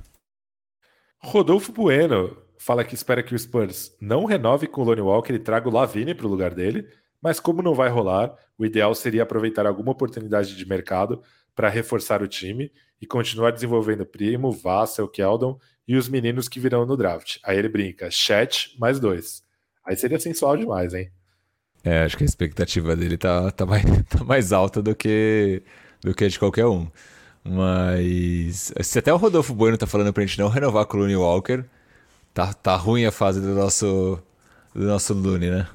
Rodolfo Bueno fala que espera que o Spurs não renove com o Lonnie Walker e traga o Lavine para o lugar dele, mas como não vai rolar, o ideal seria aproveitar alguma oportunidade de mercado para reforçar o time e continuar desenvolvendo Primo, Vassel, Keldon e os meninos que virão no draft. Aí ele brinca, chat mais dois. Aí seria sensual demais, hein? É, acho que a expectativa dele tá, tá, mais, tá mais alta do que, do que a de qualquer um. Mas se até o Rodolfo Bueno tá falando pra gente não renovar com o Looney Walker, tá, tá ruim a fase do nosso, do nosso Looney, né?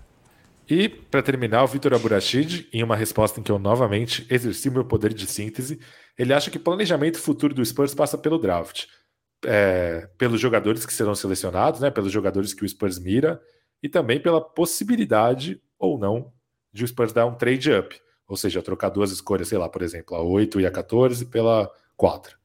E, para terminar, o Vitor Aburachid, em uma resposta em que eu novamente exerci meu poder de síntese, ele acha que o planejamento futuro do Spurs passa pelo draft. É, pelos jogadores que serão selecionados, né, pelos jogadores que o Spurs mira, e também pela possibilidade ou não de o Spurs dar um trade up, ou seja, trocar duas escolhas, sei lá, por exemplo, a 8 e a 14 pela 4.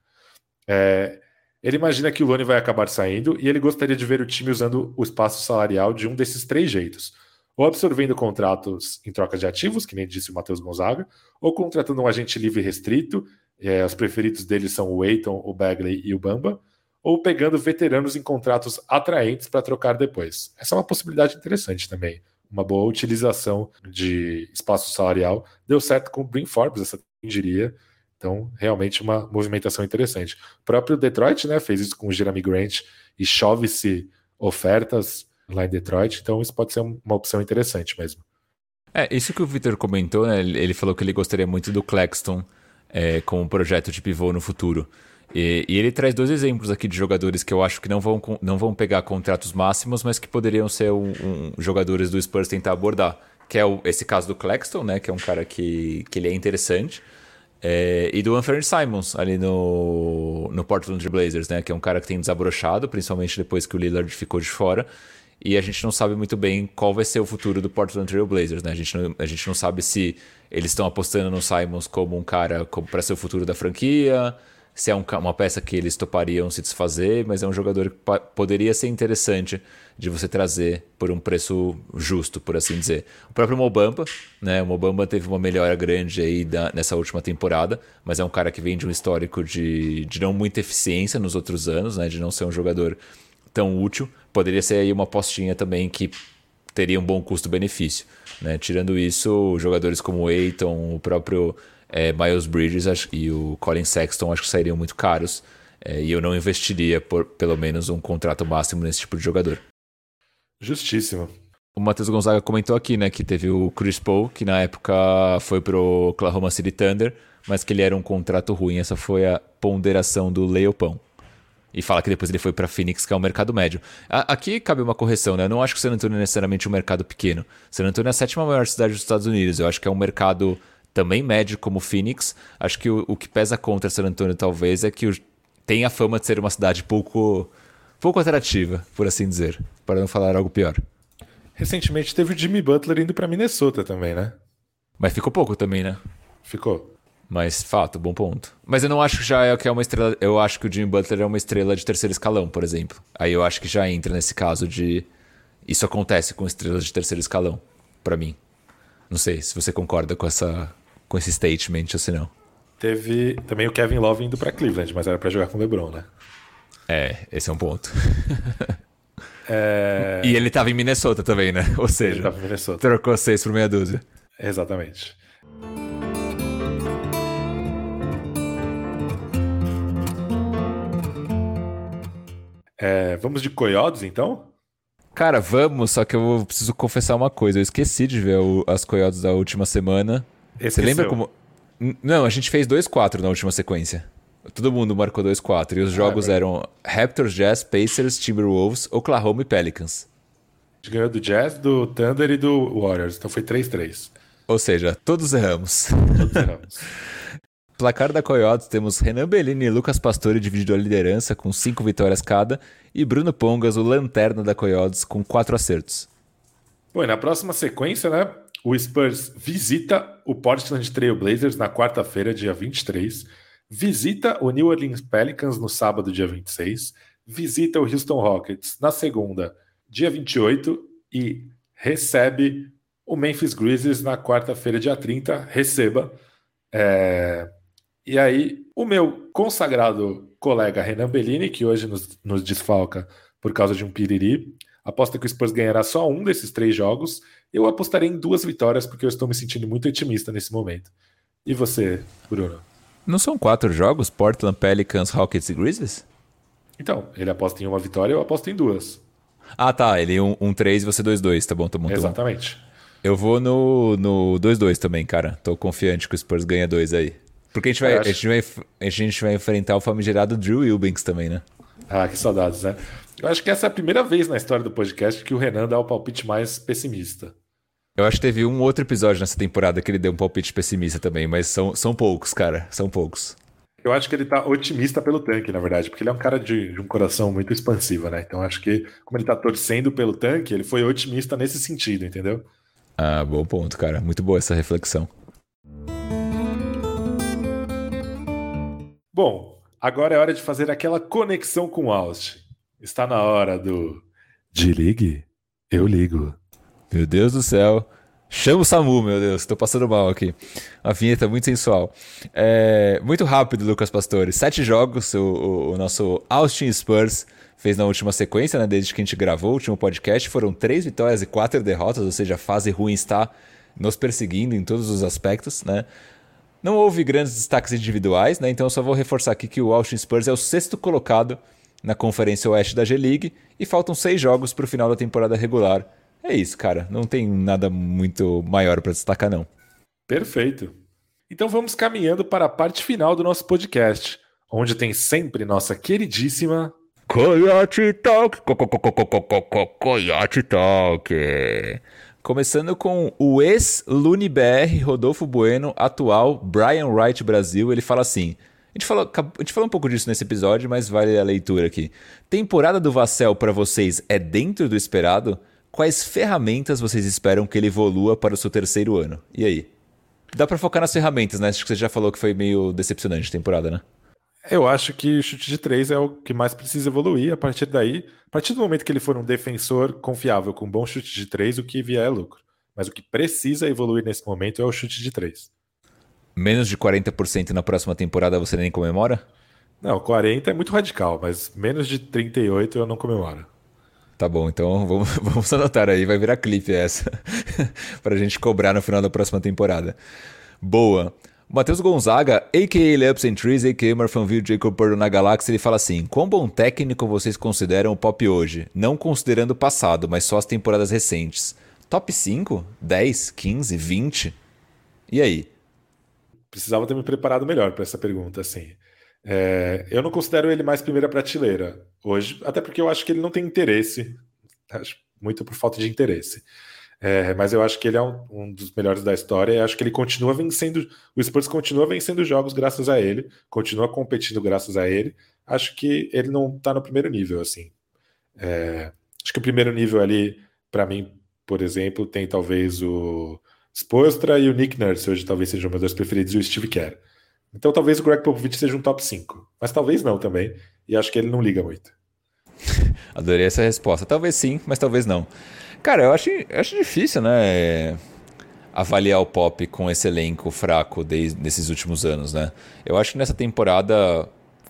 É, ele imagina que o Lone vai acabar saindo e ele gostaria de ver o time usando o espaço salarial de um desses três jeitos. Ou absorvendo contratos em troca de ativos, que nem disse o Matheus Gonzaga, ou contratando um agente livre restrito, é, os preferidos dele são o Eiton, o Bagley e o Bamba, ou pegando veteranos em contratos atraentes para trocar depois. Essa é uma possibilidade interessante também uma boa utilização de espaço salarial. Deu certo com o Brin Forbes, essa diria. Então, realmente uma movimentação interessante. O próprio Detroit né, fez isso com o Jeremy Grant e chove-se ofertas lá em Detroit. Então, isso pode ser uma opção interessante mesmo. É, isso que o Victor comentou, né? Ele falou que ele gostaria muito do Claxton é, como projeto de pivô no futuro. E, e, ele traz dois exemplos aqui de jogadores que eu acho que não vão, não vão pegar contratos máximos, mas que poderiam ser um, um, jogadores do Spurs tentar abordar. Que é o, esse caso do Claxton, né? Que é um cara que, que ele é interessante. É, e do Anthony Simons ali no, no Portland Blazers, né? Que é um cara que tem desabrochado, principalmente depois que o Lillard ficou de fora. E a gente não sabe muito bem qual vai ser o futuro do Portland Trail Blazers, né? A gente não, a gente não sabe se eles estão apostando no Simons como um cara para ser o futuro da franquia, se é um, uma peça que eles topariam se desfazer, mas é um jogador que poderia ser interessante de você trazer por um preço justo, por assim dizer. O próprio Mobamba, né? O Mobamba teve uma melhora grande aí da, nessa última temporada, mas é um cara que vem de um histórico de, de não muita eficiência nos outros anos, né? De não ser um jogador tão útil. Poderia ser aí uma postinha também que teria um bom custo-benefício. Né? Tirando isso, jogadores como o Eiton, o próprio é, Miles Bridges e o Colin Sexton acho que sairiam muito caros. É, e eu não investiria por pelo menos um contrato máximo nesse tipo de jogador. Justíssimo. O Matheus Gonzaga comentou aqui, né, que teve o Chris Paul, que na época foi pro Oklahoma City Thunder, mas que ele era um contrato ruim. Essa foi a ponderação do Leopão. E fala que depois ele foi para Phoenix, que é o um mercado médio. aqui cabe uma correção, né? Eu não acho que o San Antonio é necessariamente um mercado pequeno. San Antonio é a sétima maior cidade dos Estados Unidos. Eu acho que é um mercado também médio como Phoenix. Acho que o, o que pesa contra San Antonio talvez é que o, tem a fama de ser uma cidade pouco, pouco atrativa, por assim dizer, para não falar algo pior. Recentemente teve o Jimmy Butler indo para Minnesota também, né? Mas ficou pouco também, né? Ficou. Mas fato, bom ponto. Mas eu não acho que já é que é uma estrela. Eu acho que o Jimmy Butler é uma estrela de terceiro escalão, por exemplo. Aí eu acho que já entra nesse caso de isso acontece com estrelas de terceiro escalão, para mim. Não sei se você concorda com essa com esse statement ou se não. Teve também o Kevin Love indo para Cleveland, mas era para jogar com o LeBron, né? É, esse é um ponto. é... E ele tava em Minnesota também, né? Ou seja, ele tava em Minnesota. trocou seis por meia dúzia. Exatamente. É, vamos de Coyotes, então? Cara, vamos, só que eu preciso confessar uma coisa. Eu esqueci de ver o, as Coyotes da última semana. Você lembra como. Não, a gente fez 2-4 na última sequência. Todo mundo marcou 2-4. E os ah, jogos ah, eram Raptors, Jazz, Pacers, Timberwolves, Oklahoma e Pelicans. A gente ganhou do Jazz, do Thunder e do Warriors. Então foi 3-3. Ou seja, todos erramos. Todos erramos. Placar da Coyotes temos Renan Bellini e Lucas Pastore dividindo a liderança com 5 vitórias cada e Bruno Pongas, o lanterna da Coyotes, com 4 acertos. Bom, e na próxima sequência, né? O Spurs visita o Portland Trail Blazers na quarta-feira, dia 23. Visita o New Orleans Pelicans no sábado, dia 26. Visita o Houston Rockets na segunda, dia 28. E recebe o Memphis Grizzlies na quarta-feira, dia 30. Receba. É... E aí, o meu consagrado colega Renan Bellini, que hoje nos, nos desfalca por causa de um piriri, aposta que o Spurs ganhará só um desses três jogos. Eu apostarei em duas vitórias, porque eu estou me sentindo muito otimista nesse momento. E você, Bruno? Não são quatro jogos? Portland, Pelicans, Rockets e Grizzlies? Então, ele aposta em uma vitória, eu aposto em duas. Ah, tá. Ele 1-3 um, um e você 2-2. Tá bom, tá bom. Tá Exatamente. Bom. Eu vou no 2-2 também, cara. Tô confiante que o Spurs ganha dois aí. Porque a gente, vai, a, gente vai, a gente vai enfrentar o famigerado Drew Eubanks também, né? Ah, que saudades, né? Eu acho que essa é a primeira vez na história do podcast que o Renan dá o palpite mais pessimista. Eu acho que teve um outro episódio nessa temporada que ele deu um palpite pessimista também, mas são, são poucos, cara. São poucos. Eu acho que ele tá otimista pelo tanque, na verdade, porque ele é um cara de, de um coração muito expansivo, né? Então acho que, como ele tá torcendo pelo tanque, ele foi otimista nesse sentido, entendeu? Ah, bom ponto, cara. Muito boa essa reflexão. Bom, agora é hora de fazer aquela conexão com Austin. Está na hora do. De ligue, eu ligo. Meu Deus do céu. Chama o Samu, meu Deus, tô passando mal aqui. A vinheta muito sensual. É, muito rápido, Lucas Pastore. Sete jogos, o, o, o, nosso Austin Spurs fez na última sequência, né? Desde que a gente gravou o último podcast. Foram três vitórias e quatro derrotas, ou seja, a fase ruim está nos perseguindo em todos os aspectos, né? Não houve grandes destaques individuais, né? Então eu só vou reforçar aqui que o Austin Spurs é o sexto colocado na Conferência Oeste da G-League e faltam seis jogos para o final da temporada regular. É isso, cara. Não tem nada muito maior para destacar, não. Perfeito. Então vamos caminhando para a parte final do nosso podcast, onde tem sempre nossa queridíssima Coyote Talk. Coyote Talk. Começando com o ex-LuniBR Rodolfo Bueno, atual Brian Wright Brasil. Ele fala assim: a gente, falou, a gente falou um pouco disso nesse episódio, mas vale a leitura aqui. Temporada do Vassell para vocês é dentro do esperado? Quais ferramentas vocês esperam que ele evolua para o seu terceiro ano? E aí? Dá para focar nas ferramentas, né? Acho que você já falou que foi meio decepcionante a temporada, né? Eu acho que o chute de três é o que mais precisa evoluir. A partir daí, a partir do momento que ele for um defensor confiável com um bom chute de três, o que vier é lucro. Mas o que precisa evoluir nesse momento é o chute de três. Menos de 40% na próxima temporada você nem comemora? Não, 40 é muito radical, mas menos de 38 eu não comemoro. Tá bom, então vamos, vamos anotar aí, vai virar clipe essa. pra gente cobrar no final da próxima temporada. Boa. Matheus Gonzaga, a.k.a. Lamps and Trees, a.k.a. Marfanville Jacob Purdo na Galáxia, ele fala assim: Quão bom técnico vocês consideram o Pop hoje? Não considerando o passado, mas só as temporadas recentes. Top 5? 10? 15? 20? E aí? Precisava ter me preparado melhor para essa pergunta, assim. É, eu não considero ele mais primeira prateleira hoje, até porque eu acho que ele não tem interesse, acho, muito por falta de interesse. É, mas eu acho que ele é um, um, dos melhores da história e acho que ele continua vencendo. O Spurs continua vencendo jogos graças a ele, continua competindo graças a ele. Acho que ele não está no primeiro nível, assim. É, acho que o primeiro nível ali, para mim, por exemplo, tem talvez o Spostra e o Nick Nurse, hoje talvez sejam meus dois preferidos, e o Steve Kerr. Então talvez o Greg Popovich seja um top 5, mas talvez não também, e acho que ele não liga muito. Adorei essa resposta. Talvez sim, mas talvez não. Cara, eu acho, eu acho difícil, né? Avaliar o pop com esse elenco fraco desde nesses últimos anos, né? Eu acho que nessa temporada,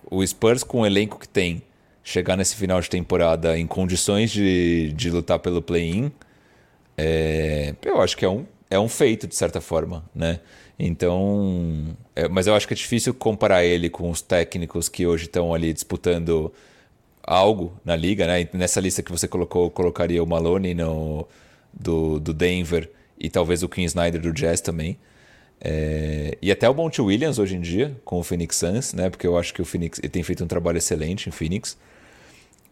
o Spurs, com o elenco que tem, chegar nesse final de temporada em condições de, de lutar pelo play-in, é, eu acho que é um, é um feito, de certa forma, né? Então. É, mas eu acho que é difícil comparar ele com os técnicos que hoje estão ali disputando algo na liga, né? Nessa lista que você colocou, colocaria o Malone no, do, do Denver e talvez o King Snyder do Jazz também. É, e até o Monty Williams hoje em dia, com o Phoenix Suns, né? Porque eu acho que o Phoenix ele tem feito um trabalho excelente em Phoenix.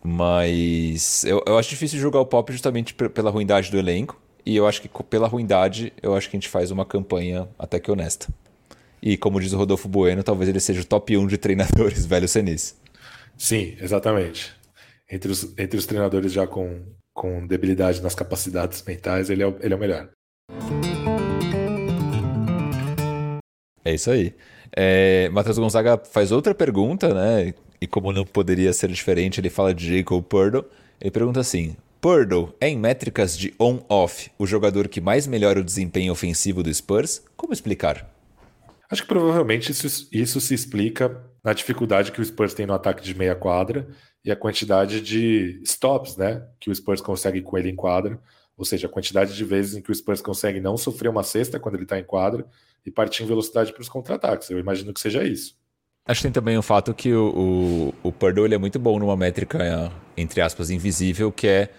Mas eu, eu acho difícil julgar o Pop justamente pela ruindade do elenco. E eu acho que pela ruindade, eu acho que a gente faz uma campanha até que honesta. E como diz o Rodolfo Bueno, talvez ele seja o top 1 de treinadores velho Senis. Sim, exatamente. Entre os, entre os treinadores já com, com debilidade nas capacidades mentais, ele é, o, ele é o melhor. É isso aí. É, Matheus Gonzaga faz outra pergunta, né? E como não poderia ser diferente, ele fala de Jacob Purdo. Ele pergunta assim: Purdo é em métricas de on-off o jogador que mais melhora o desempenho ofensivo do Spurs? Como explicar? Acho que provavelmente isso, isso se explica na dificuldade que o Spurs tem no ataque de meia quadra e a quantidade de stops né, que o Spurs consegue com ele em quadra, ou seja, a quantidade de vezes em que o Spurs consegue não sofrer uma cesta quando ele está em quadra e partir em velocidade para os contra-ataques. Eu imagino que seja isso. Acho que tem também o fato que o, o, o Purdue ele é muito bom numa métrica, entre aspas, invisível, que é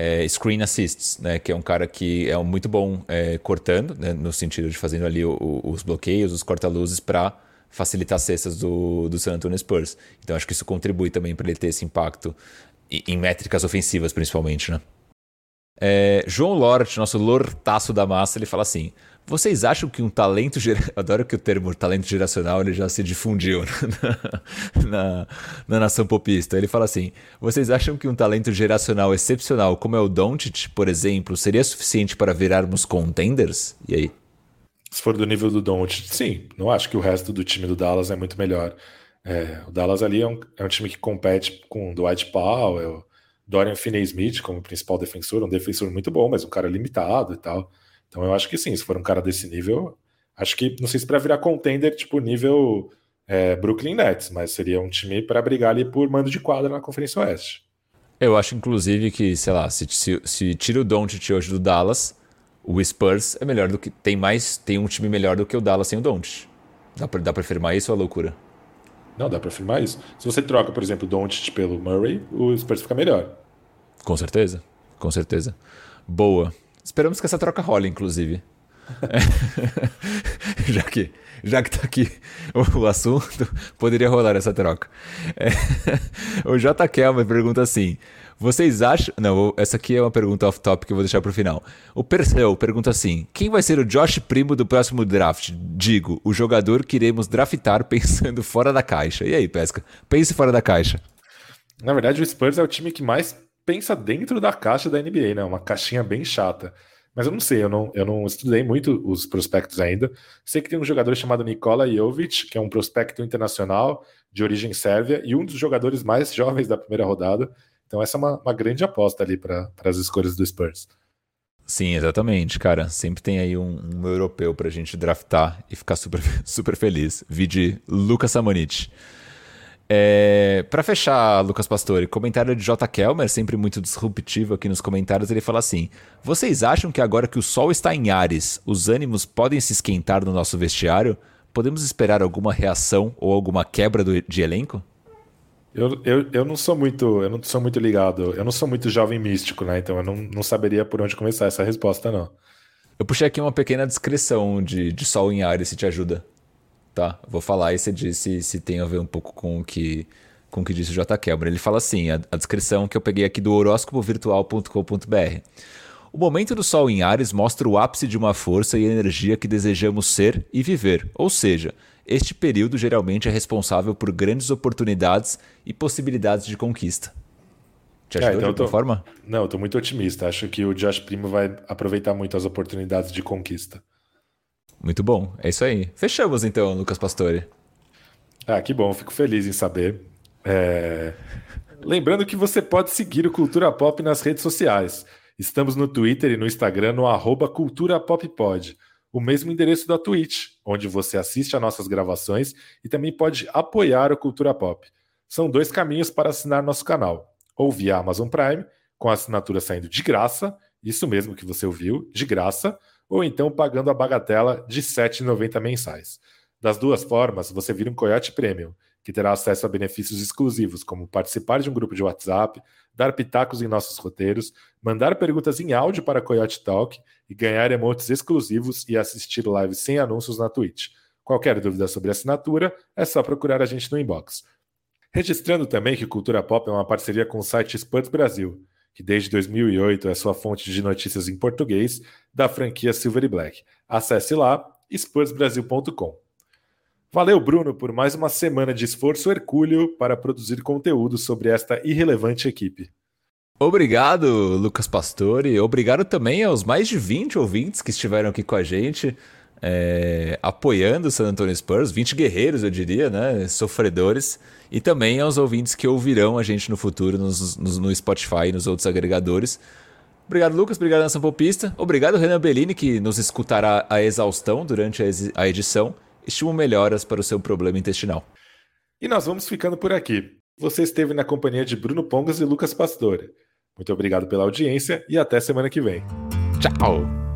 é, screen assists, né, que é um cara que é muito bom é, cortando, né, no sentido de fazendo ali o, os bloqueios, os corta-luzes para facilitar as cestas do, do San Antonio Spurs. Então acho que isso contribui também para ele ter esse impacto em, em métricas ofensivas, principalmente, né? É, João Lort, nosso lortaço da massa, ele fala assim: vocês acham que um talento geracional. Adoro que o termo talento geracional ele já se difundiu na, na, na, nação popista. Ele fala assim: vocês acham que um talento geracional excepcional, como é o Doncic, por exemplo, seria suficiente para virarmos contenders? E aí? Se for do nível do Doncic, sim. Não acho que o resto do time do Dallas é muito melhor. É, o Dallas ali é um, é um time que compete com Dwight Powell, Dorian Finney-Smith como principal defensor, um defensor muito bom, mas um cara limitado e tal. Então eu acho que sim, se for um cara desse nível, acho que, não sei se para virar contender, tipo nível é, Brooklyn Nets, mas seria um time para brigar ali por mando de quadra na Conferência Oeste. Eu acho, inclusive, que, sei lá, se, se, se tira o Doncic hoje do Dallas, o Spurs é melhor do que. Tem mais. Tem um time melhor do que o Dallas sem o Doncic. Dá pra, dá pra afirmar isso ou é loucura? Não, dá pra afirmar isso. Se você troca, por exemplo, o Doncic pelo Murray, o Spurs fica melhor. Com certeza, com certeza. Boa. Esperamos que essa troca role, inclusive. É. já que já que tá aqui o, o, assunto, poderia rolar essa troca. É. o J. Kelmer pergunta assim: vocês acham. Não, essa aqui é uma pergunta off-top que eu vou deixar pro final. O Perseu pergunta assim: quem vai ser o Josh Primo do próximo draft? Digo, o jogador que iremos draftar pensando fora da caixa. E aí, Pesca? Pense fora da caixa. Na verdade, o Spurs é o time que mais pensa dentro da caixa da NBA, né? Uma caixinha bem chata. Mas eu não sei, eu não, eu não estudei muito os prospectos ainda. Sei que tem um jogador chamado Nikola Jovic, que é um prospecto internacional de origem sérvia e um dos jogadores mais jovens da primeira rodada. Então, essa é uma, uma grande aposta ali para as escolhas do Spurs. Sim, exatamente, cara. Sempre tem aí um, um europeu a gente draftar e ficar super, super feliz. Vide Lucas Samonich. É, para fechar, Lucas Pastore, comentário de J. Kelmer, sempre muito disruptivo aqui nos comentários, ele fala assim: Vocês acham que agora que o sol está em Ares, os ânimos podem se esquentar no nosso vestiário? Podemos esperar alguma reação ou alguma quebra do, de elenco? Eu, eu, eu não sou muito, eu não sou muito ligado, eu não sou muito jovem místico, né? Então eu não, não saberia por onde começar essa resposta, não. Eu puxei aqui uma pequena descrição de, de Sol em Ares, se te ajuda tá? Vou falar e você diz se, se tem a ver um pouco com o que, com o que disse o J. Kelmer. Ele fala assim, a, a descrição que eu peguei aqui do horóscopovirtual.com.br. O momento do Sol em Ares mostra o ápice de uma força e energia que desejamos ser e viver, ou seja, este período geralmente é responsável por grandes oportunidades e possibilidades de conquista. Te ajudou é, então de alguma tô... forma? Não, eu tô muito otimista. Acho que o Josh Primo vai aproveitar muito as oportunidades de conquista. Muito bom. É isso aí. Fechamos então, Lucas Pastore. Ah, que bom. Fico feliz em saber. É... Lembrando que você pode seguir o Cultura Pop nas redes sociais. Estamos no Twitter e no Instagram no arroba Cultura Pop Pod. O mesmo endereço da Twitch, onde você assiste a nossas gravações e também pode apoiar o Cultura Pop. São dois caminhos para assinar nosso canal. Ou via Amazon Prime, com a assinatura saindo de graça, isso mesmo que você ouviu, de graça, ou então pagando a bagatela de R$ 7,90 mensais. Das duas formas, você vira um Coyote Premium, que terá acesso a benefícios exclusivos, como participar de um grupo de WhatsApp, dar pitacos em nossos roteiros, mandar perguntas em áudio para Coyote Talk e ganhar emotes exclusivos e assistir lives sem anúncios na Twitch. Qualquer dúvida sobre assinatura, é só procurar a gente no inbox. Registrando também que Cultura Pop é uma parceria com o site Spuds Brasil, que desde 2008 é sua fonte de notícias em português da franquia Silver e Black. Acesse lá spursbrasil.com. Valeu, Bruno, por mais uma semana de esforço hercúleo para produzir conteúdo sobre esta irrelevante equipe. Obrigado, Lucas Pastore. Obrigado também aos mais de 20 ouvintes que estiveram aqui com a gente, é, apoiando o San Antonio Spurs, 20 guerreiros, eu diria, né? Sofredores e também aos ouvintes que ouvirão a gente no futuro nos, nos, no Spotify e nos outros agregadores. Obrigado, Lucas. Obrigado, Nação Popista. Obrigado, Renan Bellini, que nos escutará a exaustão durante a edição. Estimo melhoras para o seu problema intestinal. E nós vamos ficando por aqui. Você esteve na companhia de Bruno Pongas e Lucas Pastore. Muito obrigado pela audiência e até semana que vem. Tchau!